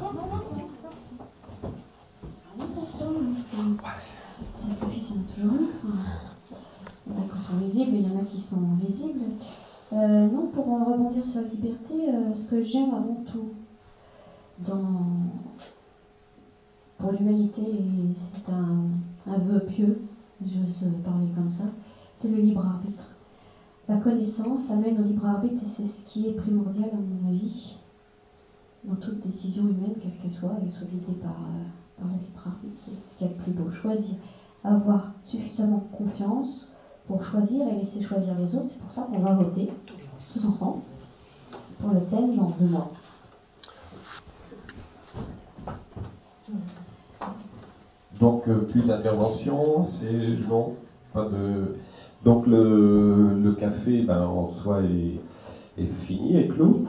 [SPEAKER 11] Sacrifices, il y en a toujours un. Il y en a qui sont visibles et il y en a qui sont invisibles. Euh, non, pour rebondir sur la liberté, euh, ce que j'aime avant tout, pour l'humanité, c'est un, vœu pieux, j'ose parler comme ça, c'est le libre arbitre. La connaissance amène au libre arbitre et c'est ce qui est primordial à mon avis dans toute décision humaine, quelle qu'elle soit, et soit guidée par, euh, par le libre arbitre. C'est ce qu'il y a de plus beau. Choisir, avoir suffisamment confiance pour choisir et laisser choisir les autres. C'est pour ça qu'on va voter tous ensemble pour le thème dans deux mois.
[SPEAKER 4] Donc euh, plus d'intervention, c'est non, pas de. Donc le, café, ben, en soi est, est, fini, est clos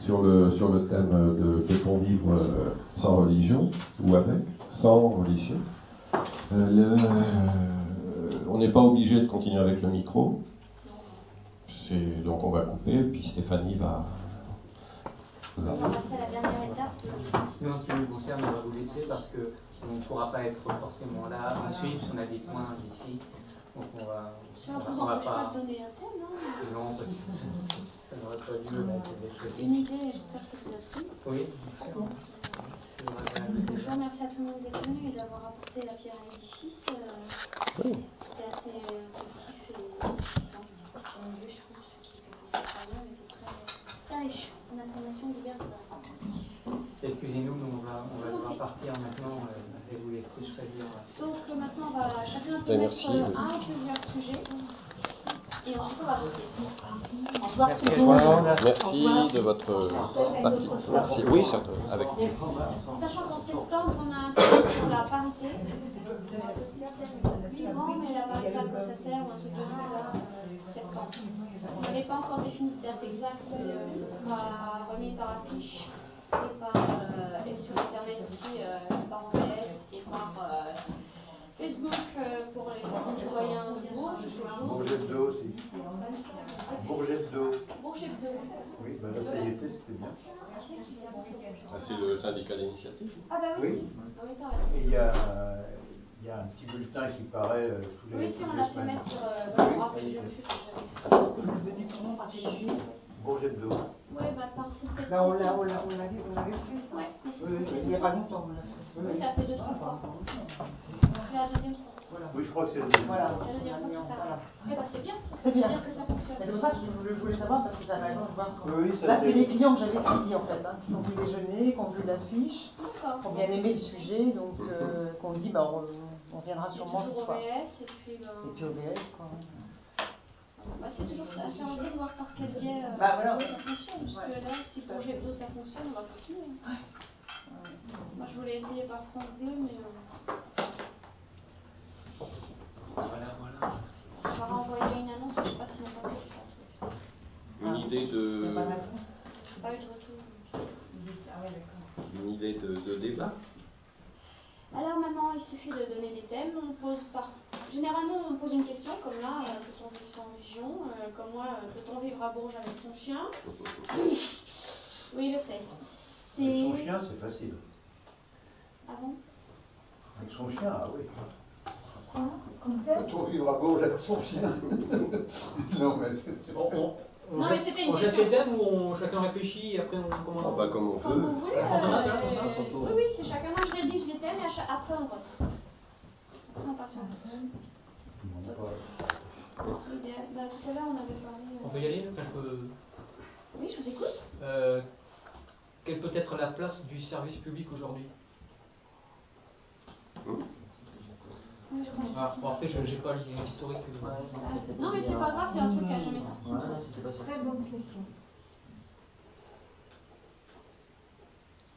[SPEAKER 4] sur le sur le thème de peut-on vivre euh, sans religion ou avec, sans religion. Euh, on n'est pas obligé de continuer avec le micro. Donc on va couper, puis Stéphanie va,
[SPEAKER 3] on va passer à la dernière étape.
[SPEAKER 8] Sinon, ce qui nous concerne, on va vous laisser parce qu'on ne pourra pas être forcément là à suivre si on a des points ici. Donc on va.
[SPEAKER 3] Ça ne vous empêche pas de donner un thème, non
[SPEAKER 8] Non, parce que ça, n'aurait pas lieu
[SPEAKER 3] Une idée, j'espère que c'est bien pris.
[SPEAKER 8] Oui,
[SPEAKER 3] bon. Je vous remercie à tout le monde d'être venu et d'avoir apporté la pierre à l'édifice. Euh, C'était assez positif et puissant. Je trouve ce qui informations diverses. Excusez-nous, on va, on va devoir partir maintenant. Euh, et vous laisser choisir. Euh, Donc euh, maintenant, on va chacun peut mettre un ou plusieurs sujets. Et ensuite, on va voter.
[SPEAKER 4] Au revoir. Merci, de votre partie. Merci. Oui, avec.
[SPEAKER 3] Sachant qu'en septembre, on a un truc sur la parité. Oui, mais la parité, à quoi ça sert un truc de genre là septembre. On n'avait pas encore défini de date exacte, mais euh, ce sera remis par affiche et, par, euh, et sur internet aussi, euh, par OBS et par. Euh, Facebook euh, pour les citoyens de Bourges.
[SPEAKER 6] Bourget d'eau aussi. Bourget d'eau.
[SPEAKER 3] Bourget d'eau.
[SPEAKER 6] Oui, bah là, ça y était, c'était bien.
[SPEAKER 4] Ah, c'est le syndicat d'initiative
[SPEAKER 3] Ah, bah oui.
[SPEAKER 6] oui. Et il y a, il y a un petit bulletin qui paraît euh, tous les
[SPEAKER 3] Oui, si, on l'a fait mettre sur. Euh,
[SPEAKER 6] oui.
[SPEAKER 3] voilà, je j'avais fait.
[SPEAKER 6] C'est venu comment par télévision Bourget d'eau.
[SPEAKER 3] Oui, bah par cette
[SPEAKER 14] Là, on l'a on l'a on l'a vu, on l'avait fait.
[SPEAKER 3] Oui, mais
[SPEAKER 14] Il n'y a pas longtemps, on l'a fait.
[SPEAKER 3] Oui, ça fait deux, trois fois. C'est la deuxième.
[SPEAKER 6] Oui, je crois que c'est le deuxième.
[SPEAKER 14] Voilà.
[SPEAKER 3] La deuxième fois, c'est pareil. Eh ben, c'est bien, ça
[SPEAKER 14] C'est
[SPEAKER 3] veut
[SPEAKER 14] bien.
[SPEAKER 3] dire que ça fonctionne.
[SPEAKER 14] C'est pour ça que je voulais, je voulais savoir, parce que ça m'a de voir.
[SPEAKER 6] Oui, oui, ça
[SPEAKER 14] Là,
[SPEAKER 6] c'est-
[SPEAKER 14] c'est les clients que j'avais suivis en fait, hein, qui sont venus déjeuner, qui ont vu l'affiche,
[SPEAKER 3] D'accord.
[SPEAKER 14] qui ont bien aimé le sujet, donc euh, qu'on dit, bah, on, on viendra sûrement ce soir.
[SPEAKER 3] OBS et puis. Ben,
[SPEAKER 14] Et puis OBS, quoi.
[SPEAKER 3] bah, c'est toujours ça, aussi de voir par quel biais euh,
[SPEAKER 14] Bah, voilà.
[SPEAKER 3] ça fonctionne. Parce que là, si pour Gebdo ça fonctionne, on va continuer. Moi, je voulais essayer par France Bleu, mais. Euh,
[SPEAKER 4] Voilà, voilà.
[SPEAKER 3] on va renvoyer une annonce, mais je sais pas si on va ça.
[SPEAKER 4] Une idée de.
[SPEAKER 3] Pas eu de retour.
[SPEAKER 14] Ah ouais, d'accord.
[SPEAKER 4] Une idée de, de débat
[SPEAKER 3] Alors maintenant, il suffit de donner des thèmes. On pose par... Généralement, on pose une question, comme là, euh, peut-on vivre sans religion euh, Comme moi, euh, peut-on vivre à Bourges avec son chien? Oui, je sais.
[SPEAKER 6] Avec son chien, c'est facile.
[SPEAKER 3] Ah bon
[SPEAKER 6] Avec son chien, ah oui.
[SPEAKER 1] Quoi?
[SPEAKER 6] Peut-on vivre à Bourges avec son chien? Non, mais c'est.
[SPEAKER 2] On, on, on
[SPEAKER 3] Non, mais c'était une
[SPEAKER 2] on jette les thèmes ou on, chacun réfléchit et après on commande
[SPEAKER 4] Ah bah, comme on
[SPEAKER 3] Comme
[SPEAKER 4] veut.
[SPEAKER 3] vous voulez.
[SPEAKER 2] Hein,
[SPEAKER 3] euh,
[SPEAKER 2] comme ça,
[SPEAKER 3] oui, oui, c'est chacun. Moi, je rédige les thèmes et à chaque- après, on vote. Après, on passe L'idéal- bah, tout à l'heure, on avait parlé... euh,
[SPEAKER 2] On peut y aller Enfin, je peux-
[SPEAKER 3] Oui, je vous écoute.
[SPEAKER 2] Euh, quelle peut être la place du service public aujourd'hui?
[SPEAKER 3] Oui, comprends.
[SPEAKER 2] Ah, bon, Après, je n'ai pas l'historique. de-
[SPEAKER 3] Non, mais c'est pas grave, c'est un truc qui a jamais sorti.
[SPEAKER 5] Ouais, c'était pas sorti.
[SPEAKER 1] Très bonne question.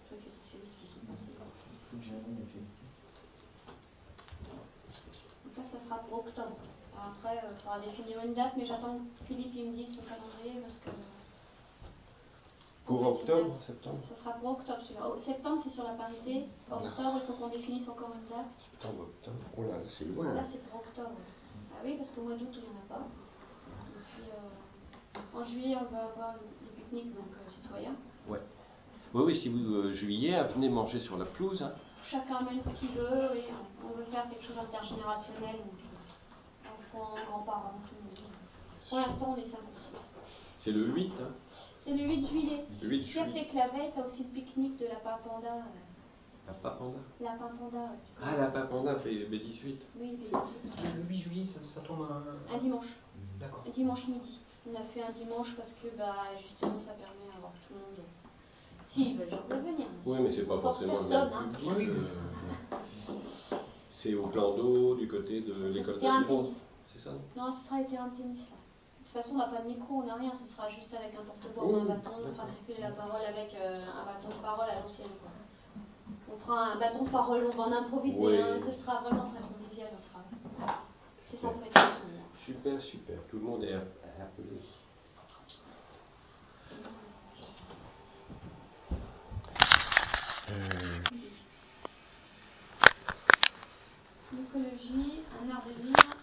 [SPEAKER 3] Socialistes qui sont passés.
[SPEAKER 5] Faut que
[SPEAKER 3] Donc là, ça sera pour octobre. Après, il faudra définir une date, mais j'attends que Philippe il me dise son calendrier parce que.
[SPEAKER 4] Pour octobre, septembre
[SPEAKER 3] Ce sera pour octobre celui-là. Septembre, c'est sur la parité. Octobre, il faut qu'on définisse encore une date.
[SPEAKER 4] Septembre, octobre. Oh là, c'est loin.
[SPEAKER 3] Là, c'est pour octobre. Ah oui, parce qu'au mois d'août, il n'y en a pas. Et puis, euh, en juillet, on va avoir le, pique-nique, donc euh, citoyen.
[SPEAKER 4] Ouais. Oui, oui, si vous, euh, juillet, venez manger sur la pelouse. Hein.
[SPEAKER 3] Chacun amène ce qu'il veut et on veut faire quelque chose d'intergénérationnel. Enfants, grands-parents, tout le monde. Pour l'instant, on est 5 ou six.
[SPEAKER 4] C'est le 8. Hein.
[SPEAKER 3] C'est le 8 juillet.
[SPEAKER 4] Le 8
[SPEAKER 3] Pierre
[SPEAKER 4] juillet.
[SPEAKER 3] la veille, t'as aussi le pique-nique de
[SPEAKER 4] La Papanda.
[SPEAKER 3] Lapin Panda, ouais, tu
[SPEAKER 4] Ah, la Papanda, B- B18.
[SPEAKER 3] Oui,
[SPEAKER 2] C'est- c'est- Le 8 juillet, ça, ça tombe un.
[SPEAKER 3] un dimanche.
[SPEAKER 2] D'accord.
[SPEAKER 3] Un dimanche midi. On a fait un dimanche parce que bah, justement ça permet à avoir tout le monde. Si, ils veulent peuvent venir.
[SPEAKER 4] Oui, mais c'est pas forcément le même
[SPEAKER 3] hein.
[SPEAKER 4] public. euh, c'est au plan d'eau du côté de l'école de. C'est ça non?
[SPEAKER 3] Non, ce sera les terrains de tennis là. De toute façon, on n'a pas de micro, on n'a rien, ce sera juste avec un porte-voix ou un
[SPEAKER 4] Mmh,
[SPEAKER 3] bâton, on fera circuler la parole avec euh, un bâton de parole à l'ancienne. On fera un bâton de parole, on va en improviser,
[SPEAKER 4] Oui.
[SPEAKER 3] hein, ce sera vraiment très convivial. on sera- C'est sans prétention.
[SPEAKER 4] Super, super. Tout le monde est appelé.
[SPEAKER 3] L'écologie, un art de vivre,